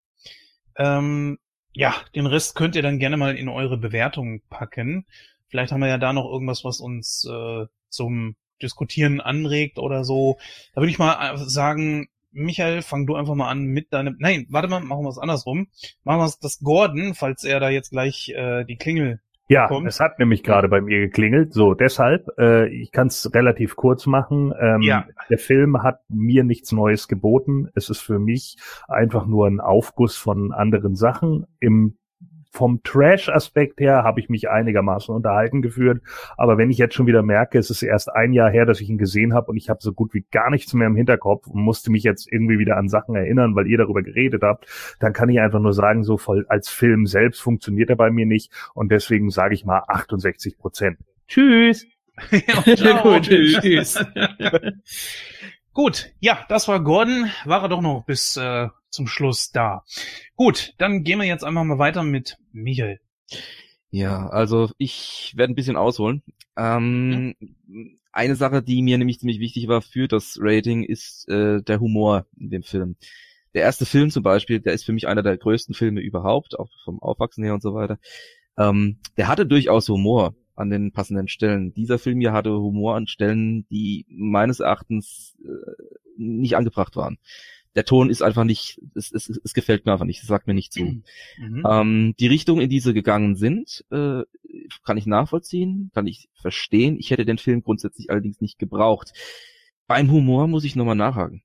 Ähm, ja, den Rest könnt ihr dann gerne mal in eure Bewertungen packen. Vielleicht haben wir ja da noch irgendwas, was uns äh, zum Diskutieren anregt oder so. Da würde ich mal äh, sagen, Michael, fang du einfach mal an mit deinem. Nein, warte mal, machen wir es andersrum. Machen wir es das Gordon, falls er da jetzt gleich äh, die Klingel Ja, kommt. es hat nämlich gerade bei mir geklingelt. So, deshalb, äh, ich kann es relativ kurz machen. Ähm, Ja. Der Film hat mir nichts Neues geboten. Es ist für mich einfach nur ein Aufguss von anderen Sachen. Im vom Trash-Aspekt her habe ich mich einigermaßen unterhalten geführt. Aber wenn ich jetzt schon wieder merke, es ist erst ein Jahr her, dass ich ihn gesehen habe und ich habe so gut wie gar nichts mehr im Hinterkopf und musste mich jetzt irgendwie wieder an Sachen erinnern, weil ihr darüber geredet habt, dann kann ich einfach nur sagen, so voll als Film selbst funktioniert er bei mir nicht und deswegen sage ich mal 68 Prozent. Tschüss. Ciao. Gut, tschüss. Gut, ja, das war Gordon. War er doch noch bis äh, zum Schluss da. Gut, dann gehen wir jetzt einfach mal weiter mit Michael. Ja, also ich werde ein bisschen ausholen. Ähm, Eine Sache, die mir nämlich ziemlich wichtig war für das Rating, ist äh, der Humor in dem Film. Der erste Film zum Beispiel, der ist für mich einer der größten Filme überhaupt, auch vom Aufwachsen her und so weiter. Ähm, der hatte durchaus Humor an den passenden Stellen. Dieser Film hier hatte Humor an Stellen, die meines Erachtens äh, nicht angebracht waren. Der Ton ist einfach nicht, es, es, es gefällt mir einfach nicht, es sagt mir nicht zu. Mhm. Ähm, die Richtung, in die sie gegangen sind, äh, kann ich nachvollziehen, kann ich verstehen. Ich hätte den Film grundsätzlich allerdings nicht gebraucht. Beim Humor muss ich nochmal nachhaken.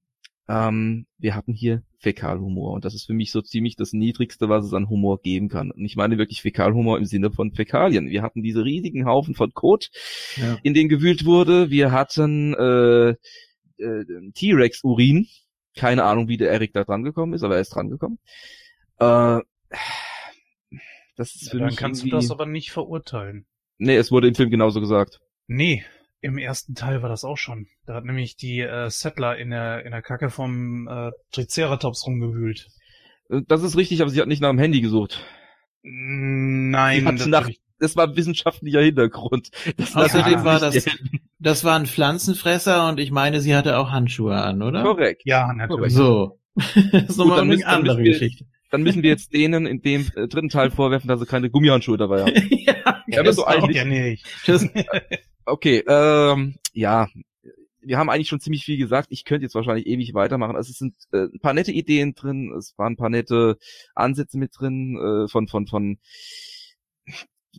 Ähm, wir hatten hier Fäkalhumor und das ist für mich so ziemlich das Niedrigste, was es an Humor geben kann. Und ich meine wirklich Fäkalhumor im Sinne von Fäkalien. Wir hatten diese riesigen Haufen von Kot, Ja. in den gewühlt wurde. Wir hatten äh, äh, T-Rex-Urin. Keine Ahnung, wie der Erik da dran gekommen ist, aber er ist dran gekommen. Äh, das ist Ja, für dann mich kannst du irgendwie- das aber nicht verurteilen. Nee, es wurde im Film genauso gesagt. Nee, im ersten Teil war das auch schon. Da hat nämlich die äh, Settler in der in der Kacke vom äh, Triceratops rumgewühlt. Äh, Das ist richtig, aber sie hat nicht nach dem Handy gesucht. Nein, Sie hat nach, das war wissenschaftlicher Hintergrund. Das Außerdem war das. Das war ein Pflanzenfresser und ich meine, sie hatte auch Handschuhe an, oder? Korrekt. Ja, natürlich. So. das ist nochmal dann eine andere wir- Geschichte. Dann müssen wir jetzt denen in dem äh, dritten Teil vorwerfen, dass sie keine Gummihandschuhe dabei haben. ja, das so auch. eigentlich- ja nicht. Das, Okay, ähm, ja, wir haben eigentlich schon ziemlich viel gesagt. Ich könnte jetzt wahrscheinlich ewig weitermachen. Also es sind äh, ein paar nette Ideen drin, es waren ein paar nette Ansätze mit drin äh, von von von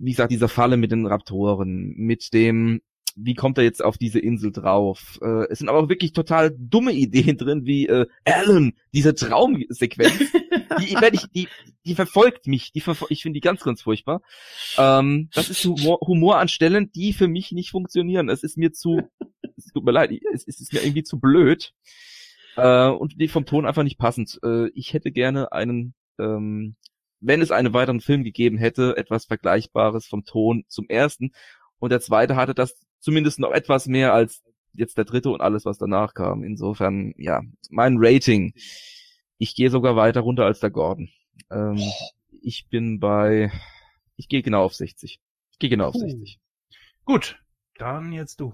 wie gesagt dieser Falle mit den Raptoren, mit dem wie kommt er jetzt auf diese Insel drauf? Äh, es sind aber auch wirklich total dumme Ideen drin, wie äh, Alan, diese Traumsequenz, die, ich, die, die verfolgt mich, die verfol ich finde die ganz, ganz furchtbar. Ähm, das ist Humor, Humor an Stellen, die für mich nicht funktionieren. Es ist mir zu, es tut mir leid, es, es ist mir irgendwie zu blöd äh, und die vom Ton einfach nicht passend. Äh, ich hätte gerne einen ähm, wenn es einen weiteren Film gegeben hätte, etwas Vergleichbares vom Ton zum ersten. Und der zweite hatte das zumindest noch etwas mehr als jetzt der dritte und alles, was danach kam. Insofern, ja, mein Rating. Ich gehe sogar weiter runter als der Gordon. Ähm, ich bin bei, ich gehe genau auf 60. Ich gehe genau auf uh. 60. Gut, dann jetzt du,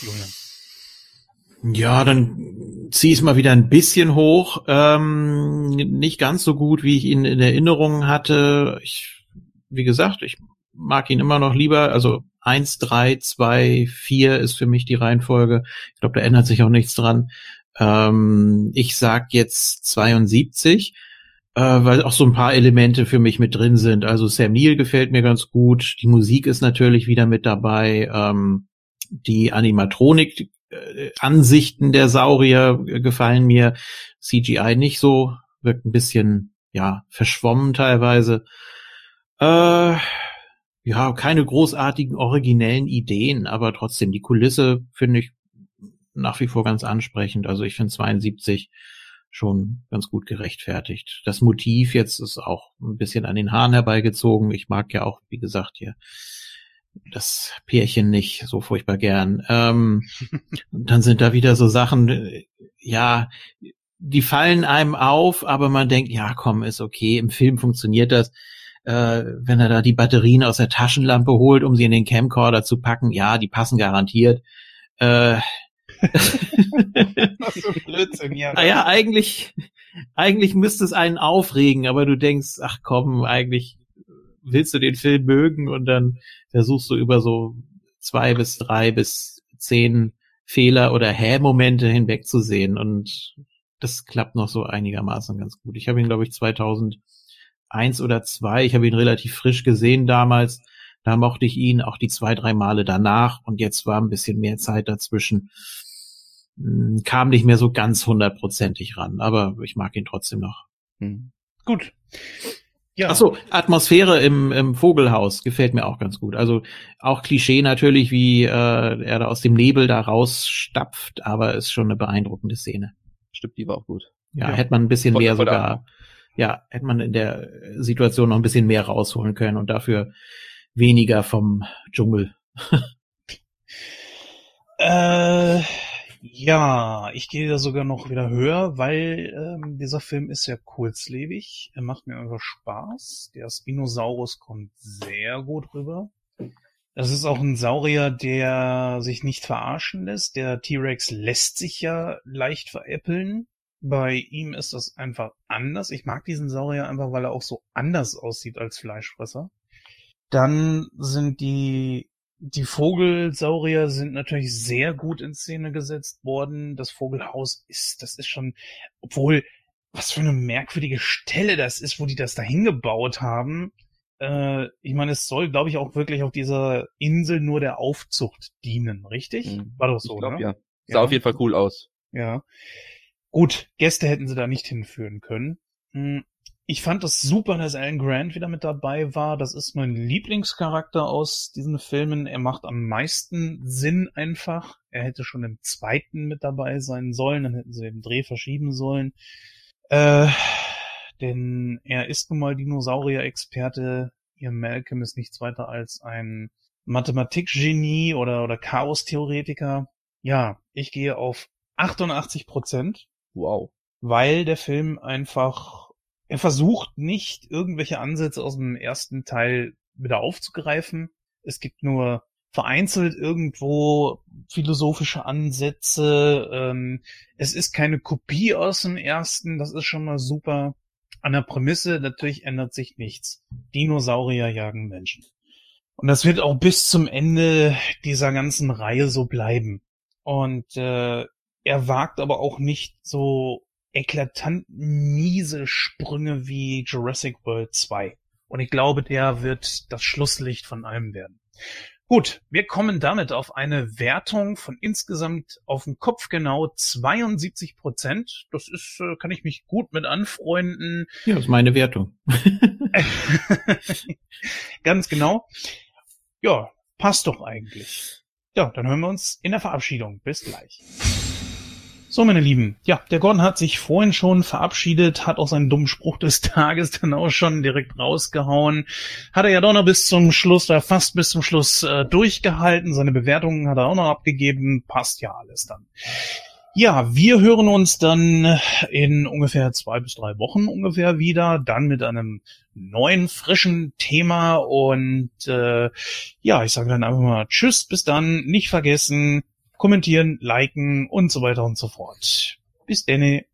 Julian. Ja, dann zieh es mal wieder ein bisschen hoch. Ähm, nicht ganz so gut, wie ich ihn in Erinnerung hatte. Ich, wie gesagt, ich mag ihn immer noch lieber. Also eins, drei, zwei, vier ist für mich die Reihenfolge. Ich glaube, da ändert sich auch nichts dran. Ähm, ich sag jetzt 72, äh, weil auch so ein paar Elemente für mich mit drin sind. Also Sam Neill gefällt mir ganz gut. Die Musik ist natürlich wieder mit dabei. Ähm, die Animatronik, äh, Ansichten der Saurier gefallen mir. CGI nicht so, wirkt ein bisschen, ja, verschwommen teilweise. Äh, ja, keine großartigen originellen Ideen, aber trotzdem die Kulisse finde ich nach wie vor ganz ansprechend. Also ich finde 72 schon ganz gut gerechtfertigt. Das Motiv jetzt ist auch ein bisschen an den Haaren herbeigezogen. Ich mag ja auch, wie gesagt, hier das Pärchen nicht so furchtbar gern. Ähm, dann sind da wieder so Sachen, ja, die fallen einem auf, aber man denkt, ja, komm, ist okay, im Film funktioniert das äh, wenn er da die Batterien aus der Taschenlampe holt, um sie in den Camcorder zu packen, ja, die passen garantiert. Äh, Was so Blödsinn, ja. Naja, eigentlich, eigentlich müsste es einen aufregen, aber du denkst, ach komm, eigentlich willst du den Film mögen und dann versuchst du über so zwei bis drei bis zehn Fehler oder Hä-Momente hinwegzusehen und das klappt noch so einigermaßen ganz gut. Ich habe ihn, glaube ich, 2000 eins oder zwei. Ich habe ihn relativ frisch gesehen damals. Da mochte ich ihn auch die zwei, drei Male danach und jetzt war ein bisschen mehr Zeit dazwischen. Hm, kam nicht mehr so ganz hundertprozentig ran, aber ich mag ihn trotzdem noch. Hm. Gut. Ja. Ach so, Atmosphäre im, im Vogelhaus gefällt mir auch ganz gut. Also auch Klischee natürlich, wie äh, er da aus dem Nebel da rausstapft, aber ist schon eine beeindruckende Szene. Stimmt, die war auch gut. Ja, ja. hätte man ein bisschen voll, mehr voll sogar ja, hätte man in der Situation noch ein bisschen mehr rausholen können und dafür weniger vom Dschungel. äh, ja, ich gehe da sogar noch wieder höher, weil ähm, dieser Film ist ja kurzlebig. Er macht mir einfach Spaß. Der Spinosaurus kommt sehr gut rüber. Das ist auch ein Saurier, der sich nicht verarschen lässt. Der T-Rex lässt sich ja leicht veräppeln. Bei ihm ist das einfach anders. Ich mag diesen Saurier einfach, weil er auch so anders aussieht als Fleischfresser. Dann sind die, die Vogelsaurier sind natürlich sehr gut in Szene gesetzt worden. Das Vogelhaus ist, das ist schon, obwohl, was für eine merkwürdige Stelle das ist, wo die das da hingebaut haben. Äh, ich meine, es soll, glaube ich, auch wirklich auf dieser Insel nur der Aufzucht dienen, richtig? Mhm. War doch so, ich glaub, ne? Ja. Sah ja. auf jeden Fall cool aus. Ja. Gut, Gäste hätten sie da nicht hinführen können. Hm, ich fand es super, dass Alan Grant wieder mit dabei war. Das ist mein Lieblingscharakter aus diesen Filmen. Er macht am meisten Sinn einfach. Er hätte schon im zweiten mit dabei sein sollen, dann hätten sie den Dreh verschieben sollen. Äh, denn er ist nun mal Dinosaurier-Experte. Ihr Malcolm ist nichts weiter als ein Mathematikgenie oder, oder Chaos-Theoretiker. Ja, ich gehe auf 88 Prozent. Wow. Weil der Film einfach, er versucht nicht irgendwelche Ansätze aus dem ersten Teil wieder aufzugreifen. Es gibt nur vereinzelt irgendwo philosophische Ansätze. Ähm, es ist keine Kopie aus dem ersten, das ist schon mal super. An der Prämisse natürlich ändert sich nichts. Dinosaurier jagen Menschen. Und das wird auch bis zum Ende dieser ganzen Reihe so bleiben. Und äh, er wagt aber auch nicht so eklatant miese Sprünge wie Jurassic World 2. Und ich glaube, der wird das Schlusslicht von allem werden. Gut, wir kommen damit auf eine Wertung von insgesamt auf den Kopf genau 72 Prozent. Das ist, äh, kann ich mich gut mit anfreunden. Ja, das ist meine Wertung. Ganz genau. Ja, passt doch eigentlich. Ja, dann hören wir uns in der Verabschiedung. Bis gleich. So, meine Lieben, ja, der Gordon hat sich vorhin schon verabschiedet, hat auch seinen dummen Spruch des Tages dann auch schon direkt rausgehauen. Hat er ja doch noch bis zum Schluss, da fast bis zum Schluss äh, durchgehalten. Seine Bewertungen hat er auch noch abgegeben. Passt ja alles dann. Ja, wir hören uns dann in ungefähr zwei bis drei Wochen ungefähr wieder, dann mit einem neuen, frischen Thema und äh, ja, ich sage dann einfach mal Tschüss, bis dann, nicht vergessen, kommentieren, liken und so weiter und so fort. Bis denne.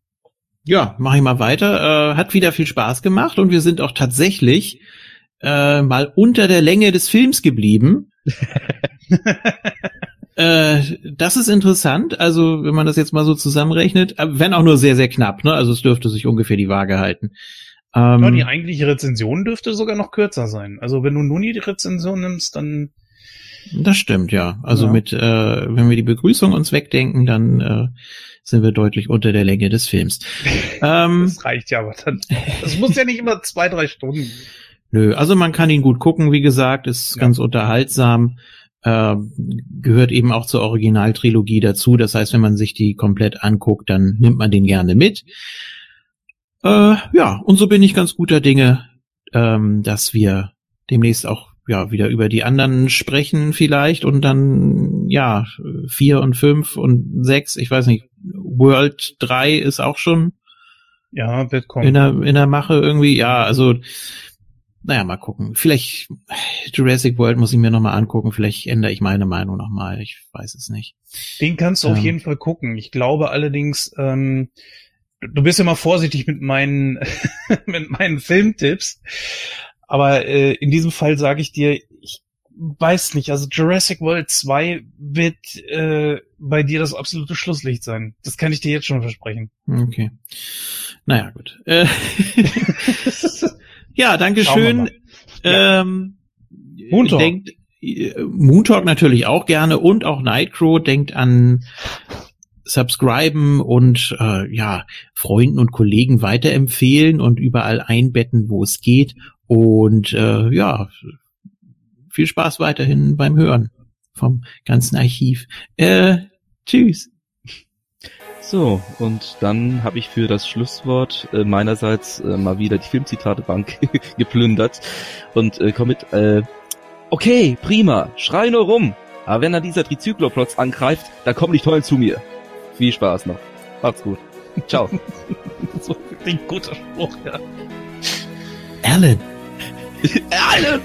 Ja, mach ich mal weiter. Äh, hat wieder viel Spaß gemacht und wir sind auch tatsächlich äh, mal unter der Länge des Films geblieben. äh, das ist interessant. Also, wenn man das jetzt mal so zusammenrechnet, äh, wenn auch nur sehr, sehr knapp, ne? Also es dürfte sich ungefähr die Waage halten. Ähm, ja, die eigentliche Rezension dürfte sogar noch kürzer sein. Also wenn du nur die Rezension nimmst, dann das stimmt, ja. Also ja. mit, äh, wenn wir die Begrüßung uns wegdenken, dann äh, sind wir deutlich unter der Länge des Films. ähm, das reicht ja, aber dann. Das muss ja nicht immer zwei, drei Stunden. Nö, also man kann ihn gut gucken, wie gesagt, ist ja. ganz unterhaltsam. Äh, gehört eben auch zur Originaltrilogie dazu. Das heißt, wenn man sich die komplett anguckt, dann nimmt man den gerne mit. Äh, ja, und so bin ich ganz guter Dinge, ähm, dass wir demnächst auch ja, wieder über die anderen sprechen vielleicht und dann, ja, vier und fünf und sechs, ich weiß nicht, World 3 ist auch schon ja, wird kommen. In der, in der Mache irgendwie, ja, also, naja, mal gucken. Vielleicht Jurassic World muss ich mir nochmal angucken, vielleicht ändere ich meine Meinung nochmal, ich weiß es nicht. Den kannst du ähm, auf jeden Fall gucken. Ich glaube allerdings, ähm, du bist immer vorsichtig mit meinen, mit meinen Filmtipps. Aber äh, in diesem Fall sage ich dir, ich weiß nicht, also Jurassic World 2 wird äh, bei dir das absolute Schlusslicht sein. Das kann ich dir jetzt schon versprechen. Okay. Naja, gut. Äh, ja, danke schön. Ja. Ähm, Moontalk. Denkt, äh, Moontalk natürlich auch gerne und auch Nightcrow denkt an subscriben und äh, ja Freunden und Kollegen weiterempfehlen und überall einbetten, wo es geht und äh, ja, viel Spaß weiterhin beim Hören vom ganzen Archiv. Äh, tschüss. So, und dann habe ich für das Schlusswort äh, meinerseits äh, mal wieder die Filmzitatebank geplündert und äh, komm mit, äh, okay, prima, schrei nur rum, aber wenn dann dieser Trizykloplotz angreift, dann komm nicht heulen zu mir. Viel Spaß noch. Macht's gut. Ciao. so ein guter Spruch, ja. Alan. Ai,